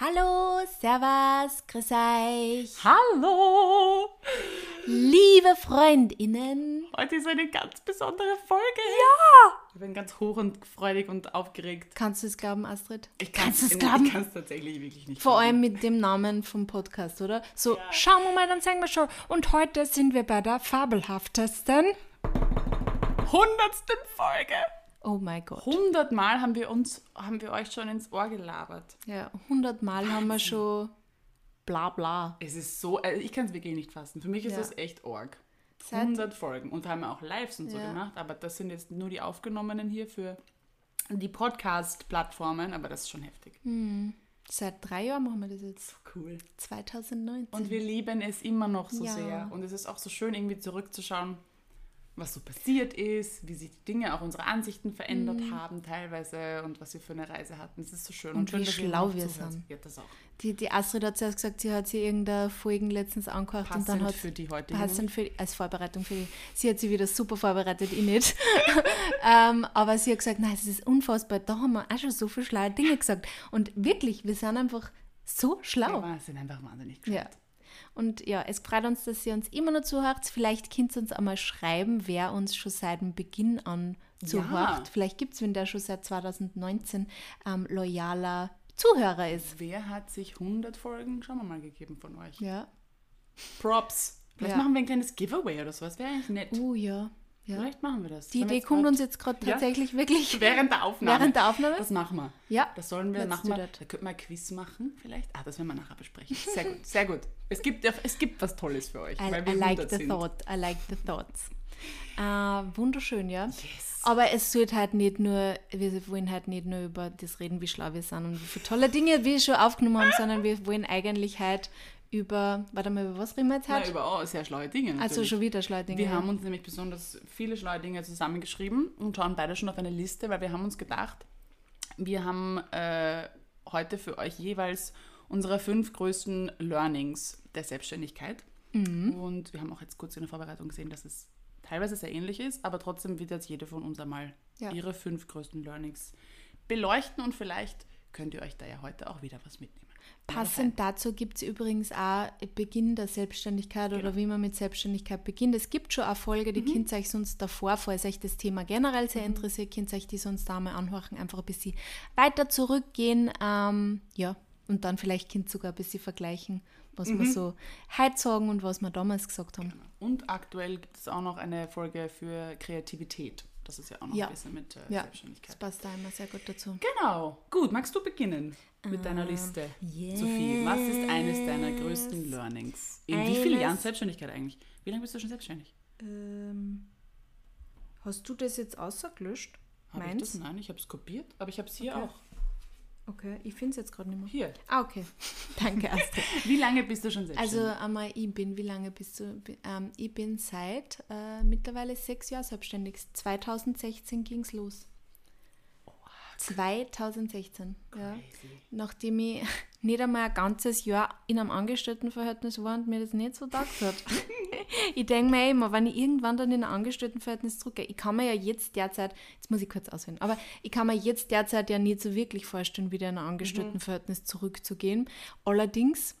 Hallo, Servus, grüß euch. Hallo! Liebe Freundinnen. Heute ist eine ganz besondere Folge. Ja! Ich bin ganz hoch und freudig und aufgeregt. Kannst du es glauben, Astrid? Ich du es glauben? Ich kann es tatsächlich wirklich nicht Vor glauben. allem mit dem Namen vom Podcast, oder? So, schauen wir mal, dann sagen wir schon. Und heute sind wir bei der fabelhaftesten. Hundertsten Folge! Oh mein Gott. Hundertmal haben wir uns, haben wir euch schon ins Ohr gelabert. Ja, hundertmal haben wir schon bla bla. Es ist so, also ich kann es wirklich nicht fassen. Für mich ist Ja. das echt. Seit- 100 Folgen. Und haben wir auch Lives und so Ja. gemacht, aber das sind jetzt nur die aufgenommenen hier für die Podcast-Plattformen, aber das ist schon heftig. Seit drei Jahren machen wir das jetzt. Cool. 2019. Und wir lieben es immer noch so Ja. sehr. Und es ist auch so schön, irgendwie zurückzuschauen, was so passiert ist, wie sich die Dinge, auch unsere Ansichten verändert haben teilweise und was wir für eine Reise hatten. Es ist so schön. Mhm. Und schön, wie schlau wir sind. Ja, das auch. Die, die Astrid hat zuerst gesagt, sie hat sie irgendeine Folgen letztens angehört und dann Passend hat für die heutige. passend für, als Vorbereitung für die. Sie hat sie wieder super vorbereitet, ich nicht. ähm, aber sie hat gesagt, nein, es ist unfassbar, da haben wir auch schon so viele schlaue Dinge gesagt. Und wirklich, wir sind einfach so schlau. Ja, wir sind einfach wahnsinnig Ja. Und ja, es freut uns, dass ihr uns immer noch zuhört. Vielleicht könnt ihr uns einmal schreiben, wer uns schon seit dem Beginn an zuhört. Ja. Vielleicht gibt es wen, der schon seit 2019 ähm, loyaler Zuhörer ist. Wer hat sich 100 Folgen, schauen wir mal, gegeben von euch? Ja. Props. Vielleicht Ja. machen wir ein kleines Giveaway oder sowas. Wäre eigentlich nett. Oh ja. Ja. Vielleicht machen wir das. Die Idee kommt uns jetzt gerade Ja. tatsächlich wirklich Während der Aufnahme. während der Aufnahme. Das machen wir. Ja. Das sollen wir that. Da könnten wir ein Quiz machen, vielleicht. Ah, das werden wir nachher besprechen. Sehr gut, sehr gut. Es gibt, es gibt was Tolles für euch. I, I like 100 the sind. thought. I like the thoughts. Äh, wunderschön, ja. Yes. Aber es sollte halt nicht nur, wir wollen halt nicht nur über das reden, wie schlau wir sind und wie viele tolle Dinge wir schon aufgenommen haben, sondern wir wollen eigentlich halt über, warte mal, über was reden wir jetzt Na, halt? über auch sehr schlaue Dinge. also natürlich. schon wieder schlaue Dinge. Wir ja. haben uns nämlich besonders viele schlaue Dinge zusammengeschrieben und schauen beide schon auf eine Liste, weil wir haben uns gedacht, wir haben äh, heute für euch jeweils unsere fünf größten Learnings der Selbstständigkeit. Mhm. Und wir haben auch jetzt kurz in der Vorbereitung gesehen, dass es teilweise sehr ähnlich ist, aber trotzdem wird jetzt jede von uns einmal Ja. ihre fünf größten Learnings beleuchten und vielleicht könnt ihr euch da ja heute auch wieder was mitnehmen. Passend dazu gibt es übrigens auch Beginn der Selbstständigkeit Genau. oder wie man mit Selbstständigkeit beginnt. Es gibt schon eine Folge, Mhm. die könnt ihr euch sonst davor, falls euch das Thema generell sehr interessiert, könnt ihr euch die sonst da mal anhören, einfach ein bisschen weiter zurückgehen. Ähm, ja, und dann vielleicht ihr sogar ein bisschen vergleichen, was Mhm. wir so heute sagen und was wir damals gesagt haben. Und aktuell gibt es auch noch eine Folge für Kreativität. Das ist ja auch noch Ja. ein bisschen mit äh, Ja, das Selbstständigkeit. passt da immer sehr gut dazu. Genau. Gut, magst du beginnen mit Ähm, deiner Liste? Sophie, was ist eines deiner größten Learnings? In wie vielen Eines- Jahren Selbstständigkeit eigentlich? Wie lange bist du schon selbstständig? Ähm, hast du das jetzt ausgelöscht? Habe ich das? Nein, ich habe es kopiert, aber ich habe es hier Okay. auch. Okay, ich finde es jetzt gerade nicht mehr. Hier. Ah, okay. Danke, Astrid. Wie lange bist du schon Also selbstständig? einmal, ich bin, wie lange bist du? Ähm, ich bin seit äh, mittlerweile sechs Jahren selbstständig. 2016 ging es los. 2016, ja. Crazy. Nachdem ich nicht einmal ein ganzes Jahr in einem Angestelltenverhältnis war und mir das nicht so taugt hat. ich denke mir immer, wenn ich irgendwann dann in ein Angestelltenverhältnis zurückgehe, ich kann mir ja jetzt derzeit, jetzt muss ich kurz auswählen, aber ich kann mir jetzt derzeit ja nicht so wirklich vorstellen, wieder in ein Angestelltenverhältnis zurückzugehen. Allerdings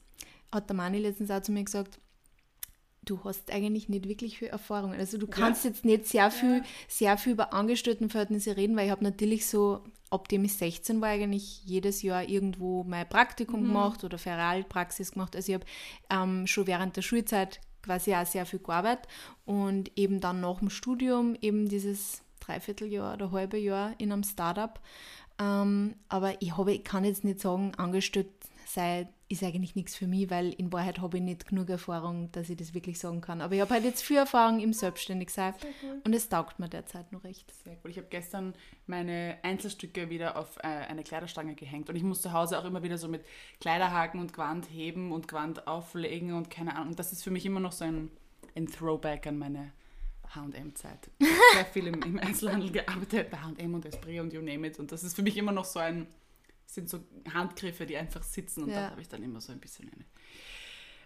hat der Mani letztens auch zu mir gesagt, du hast eigentlich nicht wirklich viel Erfahrung. Also du kannst jetzt nicht sehr viel, sehr viel über Angestelltenverhältnisse reden, weil ich habe natürlich so, ab dem ich 16 war, eigentlich jedes Jahr irgendwo mein Praktikum gemacht oder Ferialpraxis gemacht. Also ich habe ähm, schon während der Schulzeit quasi auch sehr viel gearbeitet und eben dann nach dem Studium eben dieses Dreivierteljahr oder halbe Jahr in einem Startup. Ähm, aber ich, habe, ich kann jetzt nicht sagen, angestellt sei ist eigentlich nichts für mich, weil in Wahrheit habe ich nicht genug Erfahrung, dass ich das wirklich sagen kann. Aber ich habe halt jetzt viel Erfahrung im Selbstständigsein und es taugt mir derzeit noch recht. Sehr gut. Ich habe gestern meine Einzelstücke wieder auf äh, eine Kleiderstange gehängt und ich muss zu Hause auch immer wieder so mit Kleiderhaken und Gewand heben und Gewand auflegen und keine Ahnung. Und das ist für mich immer noch so ein, ein Throwback an meine H&M-Zeit. Ich habe sehr viel im, im Einzelhandel gearbeitet, bei H&M und Esprit und you name it. Und das ist für mich immer noch so ein, sind so Handgriffe, die einfach sitzen und Ja. da habe ich dann immer so ein bisschen eine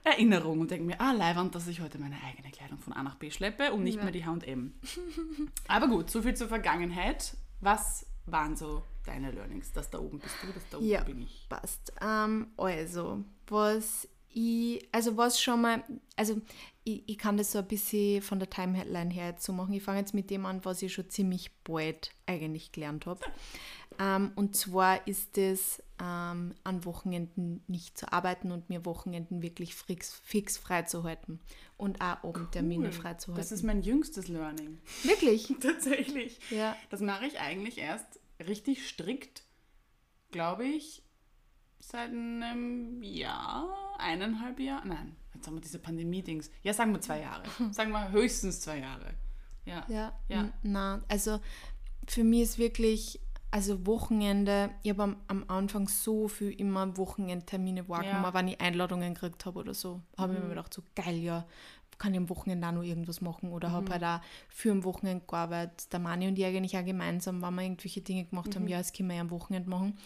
Erinnerung und denke mir, ah, leiwand, dass ich heute meine eigene Kleidung von A nach B schleppe und nicht Ja. mehr die H&M. Aber gut, so viel zur Vergangenheit. Was waren so deine Learnings. Das da oben bist du, das da oben Ja. bin ich. Passt. Ähm, also, was ich, also was schon mal, also ich, ich kann das so ein bisschen von der Timeline her jetzt so machen. Ich fange jetzt mit dem an, was ich schon ziemlich bald eigentlich gelernt habe. Ähm, und zwar ist es ähm, an Wochenenden nicht zu arbeiten und mir Wochenenden wirklich fix, fix frei zu halten und auch Abendtermine Cool. frei zu Das halten. ist mein jüngstes Learning. Wirklich? Tatsächlich. Ja. Das mache ich eigentlich erst richtig strikt, glaube ich, seit einem Jahr, eineinhalb Jahr. Nein, jetzt haben wir diese Pandemie-Dings. Ja, sagen wir zwei Jahre. Sagen wir höchstens zwei Jahre. Ja. Ja, Ja. na, also für mich ist wirklich, also Wochenende, ich habe am, am Anfang so viel immer Wochenendtermine wahrgenommen, Ja. wenn ich Einladungen gekriegt habe oder so, habe ich mir Mhm. gedacht, so geil, ja, kann ich am Wochenende auch noch irgendwas machen oder Mhm. habe halt auch für am Wochenende gearbeitet. Der Mani und ich eigentlich auch gemeinsam, wenn wir irgendwelche Dinge gemacht Mhm. haben, ja, das können wir ja am Wochenende machen.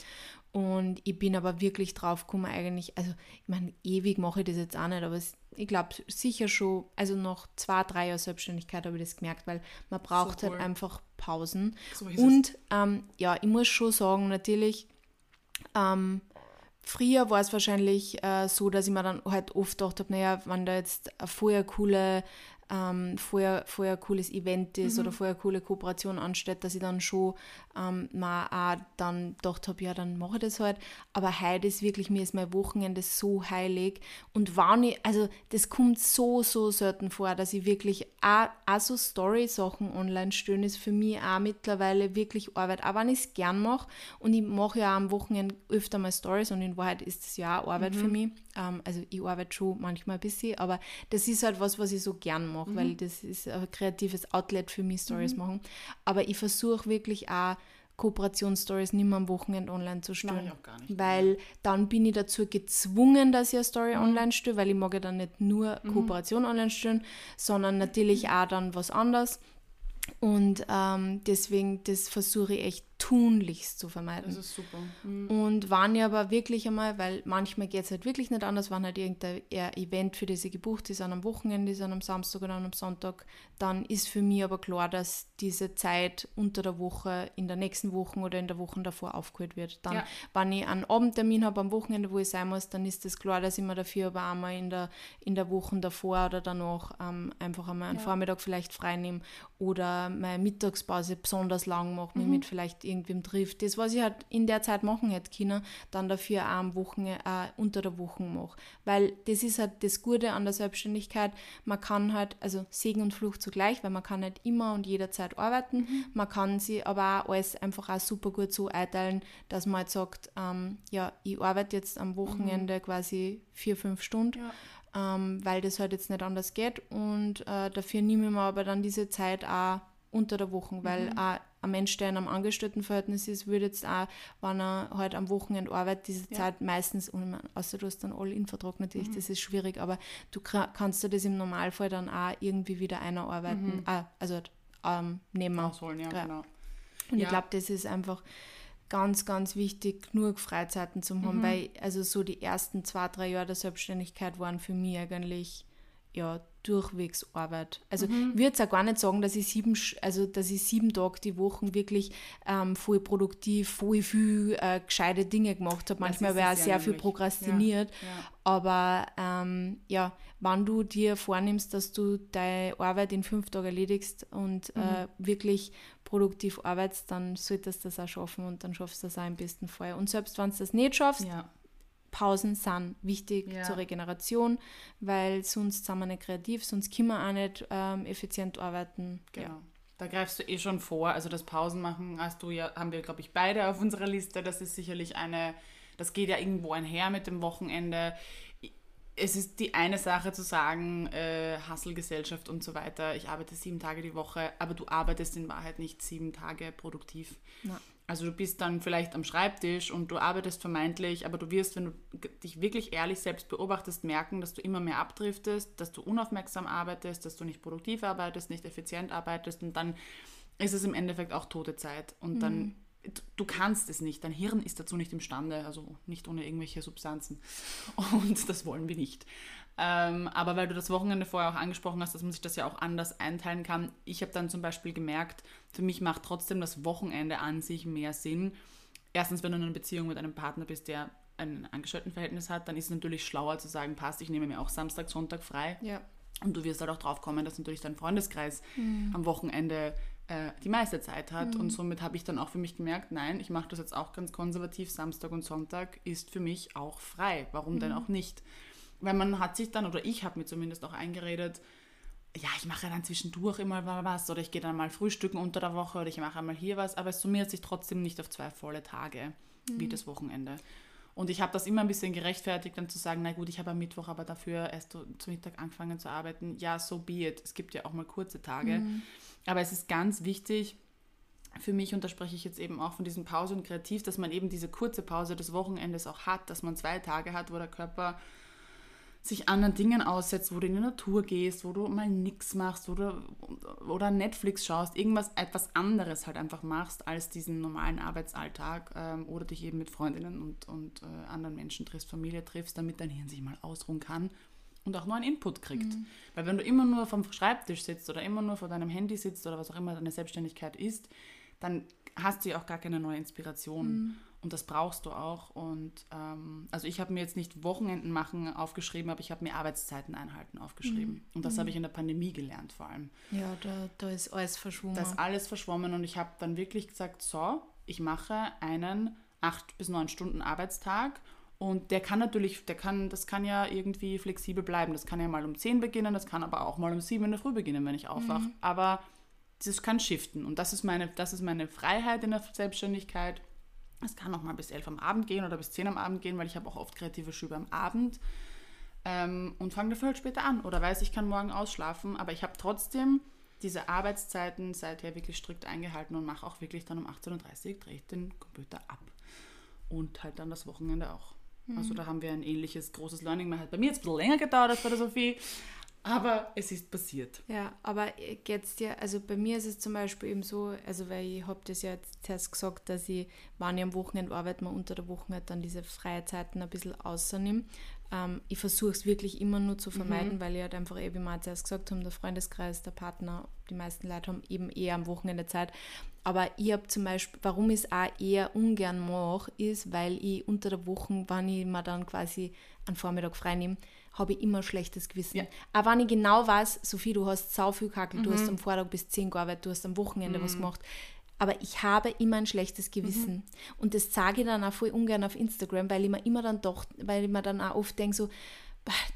Und ich bin aber wirklich drauf gekommen, eigentlich, also ich meine, ewig mache ich das jetzt auch nicht, aber ich glaube sicher schon, also nach zwei, drei Jahren Selbstständigkeit habe ich das gemerkt, weil man braucht cool. halt einfach Pausen. So ist es. Und ähm, ja, ich muss schon sagen, natürlich, ähm, früher war es wahrscheinlich äh, so, dass ich mir dann halt oft gedacht habe, naja, wenn da jetzt ein vorher coole ähm, vorher, vorher ein cooles Event ist oder vorher eine coole Kooperation ansteht, dass ich dann schon ähm, mal auch dann gedacht habe, ja, dann mache ich das halt. Aber heute ist wirklich, mir ist mein Wochenende so heilig. Und wann ich, also das kommt so, so selten vor, dass ich wirklich auch, auch so Story-Sachen online stellen, ist für mich auch mittlerweile wirklich Arbeit. Auch wenn ich es gern mache und ich mache ja am Wochenende öfter mal Stories und in Wahrheit ist es ja auch Arbeit für mich. Ähm, also ich arbeite schon manchmal ein bisschen, aber das ist halt was, was ich so gern mache, weil das ist ein kreatives Outlet für mich, Stories machen. Aber ich versuche wirklich auch Kooperationsstories nicht mehr am Wochenende online zu stellen. ich auch gar nicht. Weil dann bin ich dazu gezwungen, dass ich eine Story Mhm. online stelle, weil ich mag ja dann nicht nur Kooperation online stellen, sondern natürlich auch dann was anderes. Und ähm, deswegen, das versuche ich echt tunlichst zu vermeiden. Das ist super. Mhm. Und waren ja aber wirklich einmal, weil manchmal geht es halt wirklich nicht anders, wenn halt irgendein Event für diese gebucht ist, an einem Wochenende ist, an einem Samstag oder an einem Sonntag, dann ist für mich aber klar, dass diese Zeit unter der Woche, in der nächsten Woche oder in der Woche davor aufgeholt wird. Dann, Ja. wenn ich einen Abendtermin habe am Wochenende, wo ich sein muss, dann ist es klar, dass ich mir dafür aber einmal in der, in der Woche davor oder danach ähm, einfach einmal einen Ja. Vormittag vielleicht frei nehme oder meine Mittagspause besonders lang mache, Mhm. mich mit vielleicht irgendwem trifft. Das, was ich halt in der Zeit machen hätte können, dann dafür auch am Wochenende, äh, unter der Woche mache. Weil das ist halt das Gute an der Selbstständigkeit. Man kann halt, also Segen und Fluch zugleich, weil man kann nicht immer und jederzeit arbeiten. Mhm. Man kann sie aber auch alles einfach auch super gut so einteilen, dass man halt sagt, ähm, ja, ich arbeite jetzt am Wochenende quasi vier, fünf Stunden Ja. ähm, weil das halt jetzt nicht anders geht. Und äh, dafür nehme ich mir aber dann diese Zeit auch unter der Woche, weil auch ein Mensch, der in einem Angestelltenverhältnis ist, würde jetzt auch, wenn er halt am Wochenende arbeitet, diese Ja. Zeit meistens, außer du hast dann All-In-Vertrag natürlich, das ist schwierig, aber du kannst dir das im Normalfall dann auch irgendwie wieder einarbeiten, ah, also ähm, nehmen. Ausholen, ja, Ja. genau. Und Ja. ich glaube, das ist einfach ganz, ganz wichtig, genug Freizeiten zu Mhm. haben, weil also so die ersten zwei, drei Jahre der Selbstständigkeit waren für mich eigentlich ja durchwegs Arbeit. Also Mhm. ich würde jetzt auch gar nicht sagen, dass ich sieben, also dass ich sieben Tage die Woche wirklich ähm, voll produktiv, voll viel äh, gescheite Dinge gemacht habe. Manchmal habe ich es auch ja sehr viel prokrastiniert. Ja. Aber ähm, ja, wenn du dir vornimmst, dass du deine Arbeit in fünf Tagen erledigst und Mhm. äh, wirklich produktiv arbeitest, dann solltest du das auch schaffen und dann schaffst du das auch im besten Fall. Und selbst wenn du das nicht schaffst, Ja. Pausen sind wichtig Ja. zur Regeneration, weil sonst sind wir nicht kreativ, sonst können wir auch nicht ähm, effizient arbeiten. Genau. Da greifst du eh schon vor. Also das Pausenmachen hast du ja, haben wir, glaube ich, beide auf unserer Liste. Das ist sicherlich eine, das geht ja irgendwo einher mit dem Wochenende. Es ist die eine Sache zu sagen, äh, Hustle-Gesellschaft und so weiter, ich arbeite sieben Tage die Woche, aber du arbeitest in Wahrheit nicht sieben Tage produktiv. Na. Also du bist dann vielleicht am Schreibtisch und du arbeitest vermeintlich, aber du wirst, wenn du dich wirklich ehrlich selbst beobachtest, merken, dass du immer mehr abdriftest, dass du unaufmerksam arbeitest, dass du nicht produktiv arbeitest, nicht effizient arbeitest und dann ist es im Endeffekt auch tote Zeit. Und dann, du- du kannst es nicht, dein Hirn ist dazu nicht imstande, also nicht ohne irgendwelche Substanzen. Und das wollen wir nicht. Ähm, aber weil du das Wochenende vorher auch angesprochen hast, dass man sich das ja auch anders einteilen kann. Ich habe dann zum Beispiel gemerkt, für mich macht trotzdem das Wochenende an sich mehr Sinn, erstens, wenn du in einer Beziehung mit einem Partner bist, der ein Angestelltenverhältnis hat, dann ist es natürlich schlauer zu sagen, passt, ich nehme mir auch Samstag, Sonntag frei. Ja. Und du wirst halt auch drauf kommen, dass natürlich dein Freundeskreis am Wochenende äh, die meiste Zeit hat. Und somit habe ich dann auch für mich gemerkt, nein, ich mache das jetzt auch ganz konservativ. Samstag und Sonntag ist für mich auch frei. Warum denn auch nicht? Weil man hat sich dann, oder ich habe mir zumindest auch eingeredet, ja, ich mache dann zwischendurch immer mal was oder ich gehe dann mal frühstücken unter der Woche oder ich mache einmal hier was, aber es summiert sich trotzdem nicht auf zwei volle Tage wie das Wochenende. Und ich habe das immer ein bisschen gerechtfertigt, dann zu sagen, na gut, ich habe am Mittwoch aber dafür erst zu Mittag angefangen zu arbeiten. Ja, so be it. Es gibt ja auch mal kurze Tage. Aber es ist ganz wichtig für mich, und da spreche ich jetzt eben auch von diesem Pause und Kreativ, dass man eben diese kurze Pause des Wochenendes auch hat, dass man zwei Tage hat, wo der Körper sich anderen Dingen aussetzt, wo du in die Natur gehst, wo du mal nichts machst oder, oder Netflix schaust, irgendwas, etwas anderes halt einfach machst als diesen normalen Arbeitsalltag ähm, oder dich eben mit Freundinnen und, und äh, anderen Menschen triffst, Familie triffst, damit dein Hirn sich mal ausruhen kann und auch neuen Input kriegt. Weil wenn du immer nur vom Schreibtisch sitzt oder immer nur vor deinem Handy sitzt oder was auch immer deine Selbstständigkeit ist, dann hast du ja auch gar keine neue Inspiration. Und das brauchst du auch. Und ähm, also ich habe mir jetzt nicht Wochenenden machen aufgeschrieben, aber ich habe mir Arbeitszeiten einhalten aufgeschrieben. Und das habe ich in der Pandemie gelernt vor allem. Ja, da, da ist alles verschwommen. Da ist alles verschwommen und ich habe dann wirklich gesagt, so, ich mache einen acht bis neun Stunden Arbeitstag und der kann natürlich, der kann, das kann ja irgendwie flexibel bleiben. Das kann ja mal um 10 beginnen, das kann aber auch mal um 7 in der Früh beginnen, wenn ich aufwache. Aber das kann shiften und das ist meine, das ist meine Freiheit in der Selbstständigkeit. Es kann auch mal bis 11 am Abend gehen oder bis 10 am Abend gehen, weil ich habe auch oft kreative Schübe am Abend ähm, und fange dafür halt später an oder weiß, ich kann morgen ausschlafen, aber ich habe trotzdem diese Arbeitszeiten seither wirklich strikt eingehalten und mache auch wirklich dann um 18.30 Uhr drehe ich den Computer ab. Und halt dann das Wochenende auch. Also da haben wir ein ähnliches großes Learning. Man hat bei mir jetzt ein bisschen länger gedauert als bei der Sophie, aber es ist passiert. Ja, aber geht's dir, also bei mir ist es zum Beispiel eben so, also weil ich habe das ja jetzt zuerst gesagt, dass ich, wenn ich am Wochenende arbeite, man unter der Woche halt dann diese freie Zeiten ein bisschen außernehme. Ähm, ich versuche es wirklich immer nur zu vermeiden, weil ich halt einfach eben, wie wir zuerst gesagt haben, der Freundeskreis, der Partner, die meisten Leute haben eben eher am Wochenende Zeit. Aber ich habe zum Beispiel, warum ich es auch eher ungern mache, ist, weil ich unter der Woche, wenn ich mir dann quasi einen Vormittag frei nehme, habe ich immer ein schlechtes Gewissen. Ja. Auch wenn ich genau weiß, Sophie, du hast sau viel Kackel, du hast am Vortag bis 10 gearbeitet, du hast am Wochenende was gemacht. Aber ich habe immer ein schlechtes Gewissen. Und das sage ich dann auch voll ungern auf Instagram, weil ich mir immer dann doch, weil ich mir dann auch oft denke, so,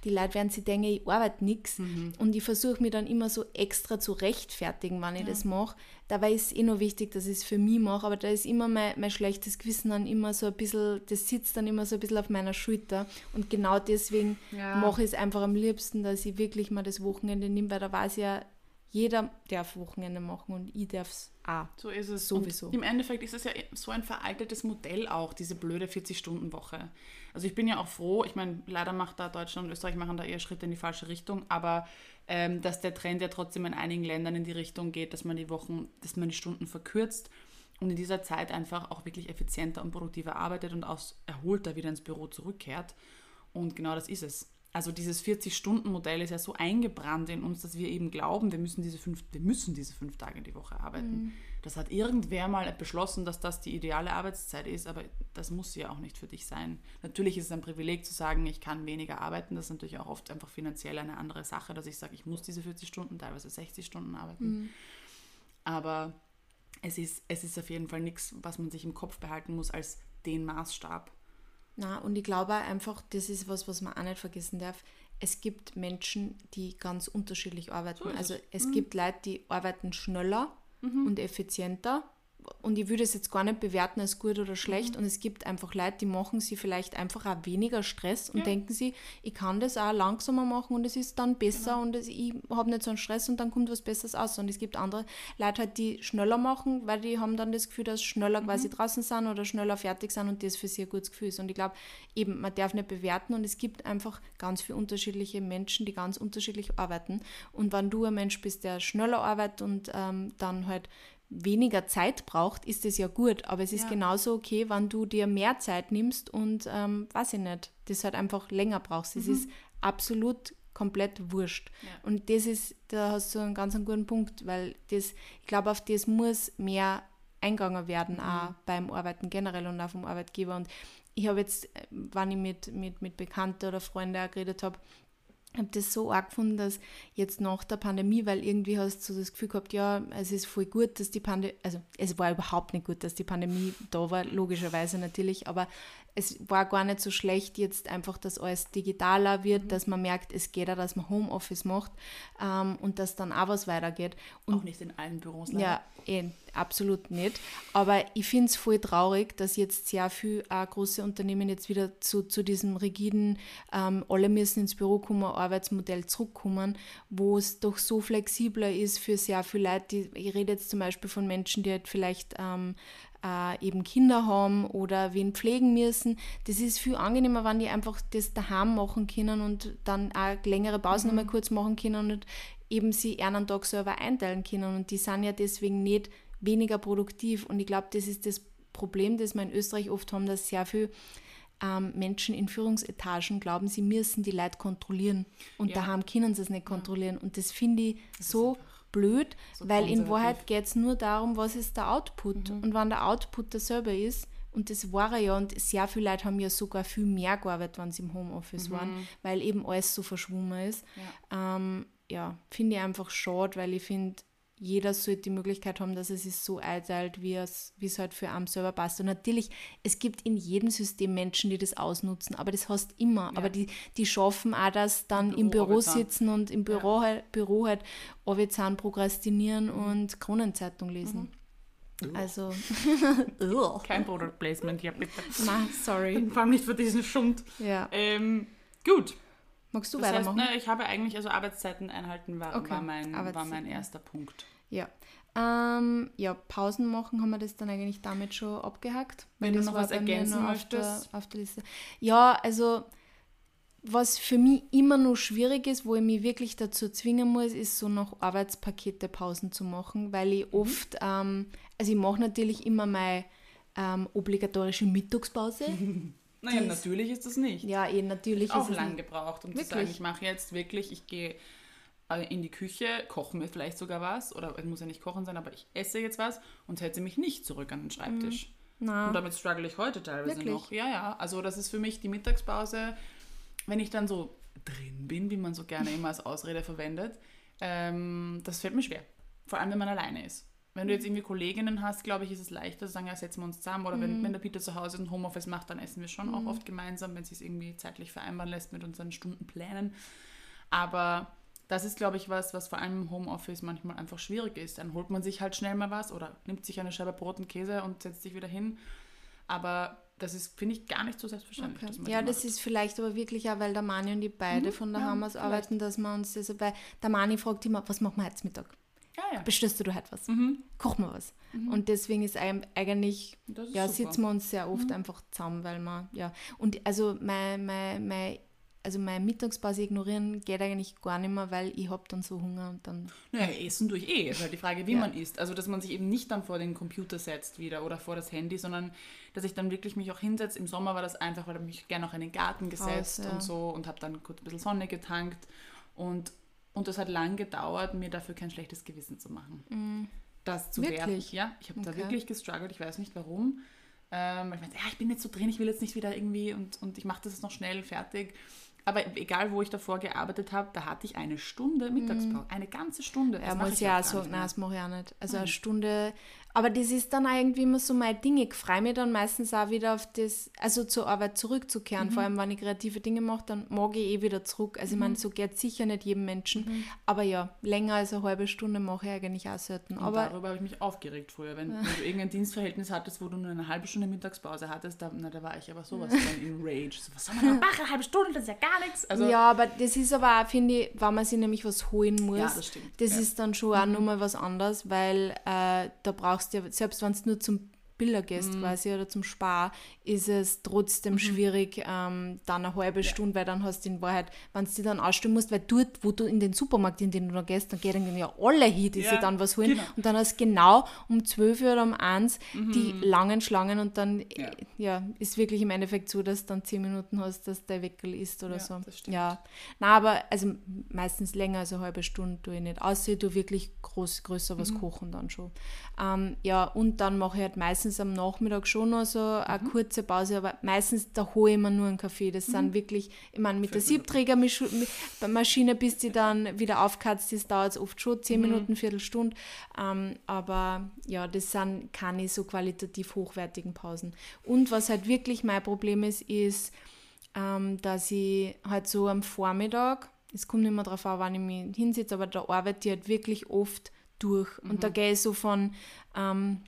die Leute werden sich denken, ich arbeite nichts. Und ich versuche mich dann immer so extra zu rechtfertigen, wenn ich das mache. Dabei ist es eh nur wichtig, dass ich es für mich mache, aber da ist immer mein, mein schlechtes Gewissen dann immer so ein bisschen, das sitzt dann immer so ein bisschen auf meiner Schulter. Und genau deswegen Ja. mache ich es einfach am liebsten, dass ich wirklich mal das Wochenende nehme, weil da weiß ich ja, jeder darf Wochenende machen und ich darf es auch. So ist es. Sowieso. Und Im Endeffekt ist es ja so ein veraltetes Modell auch, diese blöde 40-Stunden-Woche. Also ich bin ja auch froh, ich meine, leider macht da Deutschland und Österreich machen da eher Schritte in die falsche Richtung, aber ähm, dass der Trend ja trotzdem in einigen Ländern in die Richtung geht, dass man die Wochen, dass man die Stunden verkürzt und in dieser Zeit einfach auch wirklich effizienter und produktiver arbeitet und aus erholter wieder ins Büro zurückkehrt. Und genau das ist es. Also dieses 40-Stunden-Modell ist ja so eingebrannt in uns, dass wir eben glauben, wir müssen diese fünf, wir müssen diese fünf Tage die Woche arbeiten. Das hat irgendwer mal beschlossen, dass das die ideale Arbeitszeit ist, aber das muss ja auch nicht für dich sein. Natürlich ist es ein Privileg zu sagen, ich kann weniger arbeiten. Das ist natürlich auch oft einfach finanziell eine andere Sache, dass ich sage, ich muss diese 40 Stunden, teilweise 60 Stunden arbeiten. Aber es ist, es ist auf jeden Fall nichts, was man sich im Kopf behalten muss als den Maßstab. Na, und ich glaube einfach, das ist was, was man auch nicht vergessen darf. Es gibt Menschen, die ganz unterschiedlich arbeiten. So also es. Mhm. es gibt Leute, die arbeiten schneller und effizienter. Und ich würde es jetzt gar nicht bewerten als gut oder schlecht. Mhm. Und es gibt einfach Leute, die machen sie vielleicht einfach auch weniger Stress und Ja. denken sie, ich kann das auch langsamer machen und es ist dann besser Genau. und es, ich habe nicht so einen Stress und dann kommt was Besseres aus. Und es gibt andere Leute halt, die schneller machen, weil die haben dann das Gefühl, dass sie schneller Mhm. quasi draußen sind oder schneller fertig sind und das für sie ein gutes Gefühl ist. Und ich glaube, eben, man darf nicht bewerten und es gibt einfach ganz viele unterschiedliche Menschen, die ganz unterschiedlich arbeiten. Und wenn du ein Mensch bist, der schneller arbeitet und ähm, dann halt weniger Zeit braucht, ist das ja gut. Aber es ist Ja. genauso okay, wenn du dir mehr Zeit nimmst und, ähm, weiß ich nicht, das halt einfach länger brauchst. Es ist absolut komplett wurscht. Ja. Und das ist, da hast du einen ganz einen guten Punkt, weil das, ich glaube, auf das muss mehr eingegangen werden, auch beim Arbeiten generell und auch vom Arbeitgeber. Und ich habe jetzt, äh, wenn ich mit, mit, mit Bekannten oder Freunden geredet habe, habe das so arg gefunden, dass jetzt nach der Pandemie, weil irgendwie hast du das Gefühl gehabt, ja, es ist voll gut, dass die Pandemie, also es war überhaupt nicht gut, dass die Pandemie da war, logischerweise natürlich, aber es war gar nicht so schlecht jetzt einfach, dass alles digitaler wird, mhm. dass man merkt, es geht auch, dass man Homeoffice macht ähm, und dass dann auch was weitergeht. Und, auch nicht in allen Büros. Leider. Ja, eh, absolut nicht. Aber ich finde es voll traurig, dass jetzt sehr viele äh, große Unternehmen jetzt wieder zu, zu diesem rigiden, ähm, alle müssen ins Büro kommen, Arbeitsmodell zurückkommen, wo es doch so flexibler ist für sehr viele Leute. Die, ich rede jetzt zum Beispiel von Menschen, die halt vielleicht ähm, äh, eben Kinder haben oder wen pflegen müssen. Das ist viel angenehmer, wenn die einfach das daheim machen können und dann auch längere Pausen mhm. mal kurz machen können und eben sie einen Tag selber einteilen können. Und die sind ja deswegen nicht weniger produktiv. Und ich glaube, das ist das Problem, das wir in Österreich oft haben, dass sehr viele ähm, Menschen in Führungsetagen glauben, sie müssen die Leute kontrollieren. Und ja. daheim können sie es nicht kontrollieren. Und das finde ich das so blöd, so weil in Wahrheit geht es nur darum, was ist der Output. Mhm. Und wenn der Output derselbe ist, und das war er ja, und sehr viele Leute haben ja sogar viel mehr gearbeitet, wenn sie im Homeoffice mhm. waren, weil eben alles so verschwommen ist. Ja, ähm, ja finde ich einfach schade, weil ich finde, jeder sollte die Möglichkeit haben, dass er sich so einteilt, wie es, wie es halt für einen selber passt. Und natürlich, es gibt in jedem System Menschen, die das ausnutzen, aber das hast immer. Ja. Aber die, die schaffen auch das dann im Büro, im Büro sitzen und im Büro, ja. halt, Büro halt Orbizan prokrastinieren und Kronenzeitung lesen. Mhm. Also. Kein Product Placement hier, bitte. Na, sorry. Vor allem nicht für diesen Schund. Ja. Ähm, gut. Magst du das weitermachen? Heißt, ne, ich habe eigentlich, also Arbeitszeiten einhalten war, okay. war, mein, war mein erster Punkt. Ja. Ähm, ja, Pausen machen haben wir das dann eigentlich damit schon abgehakt. Wenn du noch was ergänzen möchtest. Auf der, auf der Liste. Ja, also was für mich immer noch schwierig ist, wo ich mich wirklich dazu zwingen muss, ist so noch Arbeitspakete Pausen zu machen, weil ich mhm. oft, ähm, also ich mache natürlich immer meine ähm, obligatorische Mittagspause. Naja, ist, natürlich ist das nicht. Ja, eh, natürlich auch ist lang gebraucht, um wirklich? zu sagen, ich mache jetzt wirklich, ich gehe äh, in die Küche, koche mir vielleicht sogar was, oder es muss ja nicht kochen sein, aber ich esse jetzt was und setze mich nicht zurück an den Schreibtisch. Mhm. Und damit struggle ich heute teilweise wirklich? noch. Ja, ja. Also das ist für mich die Mittagspause, wenn ich dann so drin bin, wie man so gerne immer als Ausrede verwendet, ähm, das fällt mir schwer. Vor allem, wenn man alleine ist. Wenn du jetzt irgendwie Kolleginnen hast, glaube ich, ist es leichter zu sagen, ja, setzen wir uns zusammen. Oder mhm. wenn, wenn der Peter zu Hause ein Homeoffice macht, dann essen wir schon mhm. auch oft gemeinsam, wenn es sich irgendwie zeitlich vereinbaren lässt mit unseren Stundenplänen. Aber das ist, glaube ich, was, was vor allem im Homeoffice manchmal einfach schwierig ist. Dann holt man sich halt schnell mal was oder nimmt sich eine Scheibe Brot und Käse und setzt sich wieder hin. Aber das ist, finde ich, gar nicht so selbstverständlich. Okay. ja, das macht. ist vielleicht aber wirklich auch, weil der Mani und die beide mhm, von der ja, aus arbeiten, dass wir uns das, weil der Mani fragt immer, was machen wir heute Mittag? Ja, ja. Bestellst du halt was? Mhm. Kochen wir was. Mhm. Und deswegen ist eigentlich, ist ja, super. sitzen wir uns sehr oft mhm. einfach zusammen, weil man, ja. Und also mein, mein, mein also meine Mittagspause ignorieren geht eigentlich gar nicht mehr, weil ich habe dann so Hunger und dann... Naja, essen durch eh. Ist halt die Frage, wie ja. man isst. Also, dass man sich eben nicht dann vor den Computer setzt wieder oder vor das Handy, sondern dass ich dann wirklich mich auch hinsetze. Im Sommer war das einfach, weil ich mich gerne auch in den Garten gesetzt Aus, ja. und so und habe dann kurz ein bisschen Sonne getankt und und es hat lang gedauert, mir dafür kein schlechtes Gewissen zu machen. Mm. Das zu wirklich? werfen. Ja, ich habe okay. da wirklich gestruggelt. Ich weiß nicht warum. Ähm, ich meinte, ja, ich bin jetzt so drin, ich will jetzt nicht wieder irgendwie und, und ich mache das jetzt noch schnell fertig. Aber egal, wo ich davor gearbeitet habe, da hatte ich eine Stunde Mittagspause. Mm. Eine ganze Stunde. Das ja, muss ja so, nein, das mache ich auch nicht. Also eine Stunde aber das ist dann auch irgendwie immer so mein Ding. Ich freue mich dann meistens auch wieder auf das, also zur Arbeit zurückzukehren. Mhm. Vor allem, wenn ich kreative Dinge mache, dann mag ich eh wieder zurück. Also mhm. ich meine, so geht es sicher nicht jedem Menschen. Mhm. Aber ja, länger als eine halbe Stunde mache ich eigentlich auch selten. Und aber darüber habe ich mich aufgeregt früher. Wenn, wenn, du irgendein Dienstverhältnis hattest, wo du nur eine halbe Stunde Mittagspause hattest, da, na, da war ich aber sowas dann in Rage. So, was soll man da machen? Eine halbe Stunde, das ist ja gar nichts. Also, ja, aber das ist aber auch, finde ich, wenn man sich nämlich was holen muss, ja, das, stimmt. das ja. ist dann schon auch mhm. nochmal was anderes, weil äh, da brauchst ja, selbst wenn es nur zum Bilder gehst Mhm. quasi oder zum Spar, ist es trotzdem schwierig, ähm, dann eine halbe Stunde, weil dann hast du in Wahrheit, wenn du dich dann ausstellen musst, weil dort, wo du in den Supermarkt, in den du noch gehst, dann gehen dann ja alle hin, die Ja, sich dann was holen. genau. Und dann hast du genau um 12 Uhr oder um 1 die langen Schlangen und dann Mhm. Ja. ja. ist wirklich im Endeffekt so, dass du dann 10 Minuten hast, dass der Weckel ist oder Ja, so. das stimmt. Ja, na, aber also meistens länger als eine halbe Stunde tue ich nicht. Außer ich tue wirklich groß, größer Mhm. was kochen dann schon. Ähm, ja, und dann mache ich halt meistens am Nachmittag schon noch so eine Mhm. kurze Pause, aber meistens da hole ich mir nur einen Kaffee. Das sind wirklich, ich meine, mit der Siebträgermaschine, bis die dann wieder aufkatzt ist, dauert es oft schon Mhm. 10 Minuten, Viertelstunde. Ähm, aber ja, das sind keine so qualitativ hochwertigen Pausen. Und was halt wirklich mein Problem ist, ist, ähm, dass ich halt so am Vormittag, es kommt nicht mehr drauf an, wann ich mich hinsetze, aber da arbeite ich halt wirklich oft durch. Und da gehe ich so von, ähm,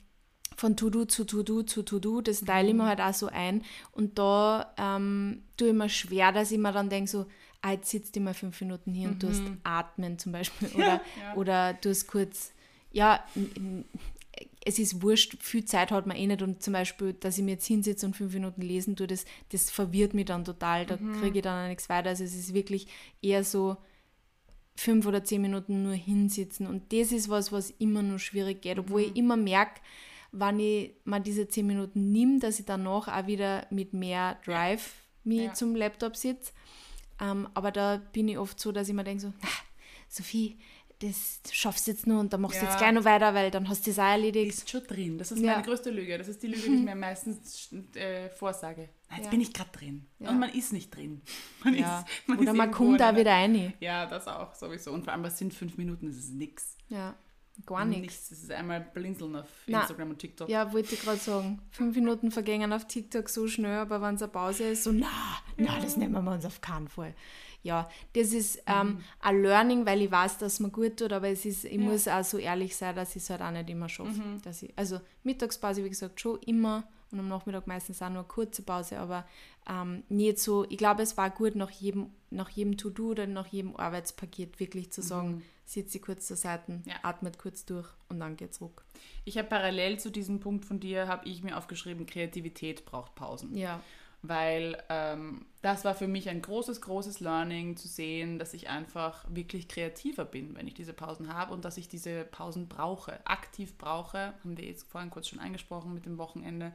von To-Do zu To-Do zu To-Do, das teile ich mir halt auch so ein. Und da ähm, tue ich mir schwer, dass ich mir dann denke, so, ah, jetzt sitzt du mal fünf Minuten hier und tust atmen zum Beispiel. Oder, ja. oder tust kurz, ja, es ist wurscht, viel Zeit hat man eh nicht und zum Beispiel, dass ich mir jetzt hinsetze und fünf Minuten lesen tue, das, das verwirrt mich dann total, da kriege ich dann auch nichts weiter. Also es ist wirklich eher so fünf oder zehn Minuten nur hinsitzen und das ist was, was immer nur schwierig geht, obwohl ich immer merke, wenn ich mal diese zehn Minuten nehme, dass ich danach auch wieder mit mehr Drive mich Ja. zum Laptop sitze. Ähm, aber da bin ich oft so, dass ich mir denke so, "Na, Sophie, das schaffst du jetzt nur und dann machst du Ja. jetzt gleich noch weiter, weil dann hast du das auch erledigt. Ist schon drin. Das ist Ja. meine größte Lüge. Das ist die Lüge, die ich mir meistens äh, vorsage. Na, jetzt Ja. bin ich gerade drin. Und man ist nicht drin. Man ist, man Oder man kommt da wieder rein. Ja, das auch sowieso. Und vor allem, was sind fünf Minuten? Das ist nix. Ja, gar nichts. Nichts. Das ist einmal blinzeln auf Na. Instagram und TikTok. Ja, wollte ich gerade sagen. Fünf Minuten vergängen auf TikTok so schnell, aber wenn es eine Pause ist, so, na, na, das nehmen wir uns auf keinen Fall. Ja, das ist ähm, ein Learning, weil ich weiß, dass mir gut tut, aber es ist, ich muss auch so ehrlich sein, dass ich es halt auch nicht immer schaffe. Dass ich, also Mittagspause, wie gesagt, schon immer und am Nachmittag meistens auch nur eine kurze Pause, aber ähm, nicht so, ich glaube, es war gut, nach jedem, nach jedem To-Do oder nach jedem Arbeitspaket wirklich zu sagen, sitze ich kurz zur Seite, Ja. atmet kurz durch und dann geht's ruck. Ich habe parallel zu diesem Punkt von dir, habe ich mir aufgeschrieben, Kreativität braucht Pausen. Ja. weil ähm, das war für mich ein großes, großes Learning zu sehen, dass ich einfach wirklich kreativer bin, wenn ich diese Pausen habe und dass ich diese Pausen brauche, aktiv brauche, haben wir jetzt vorhin kurz schon angesprochen mit dem Wochenende.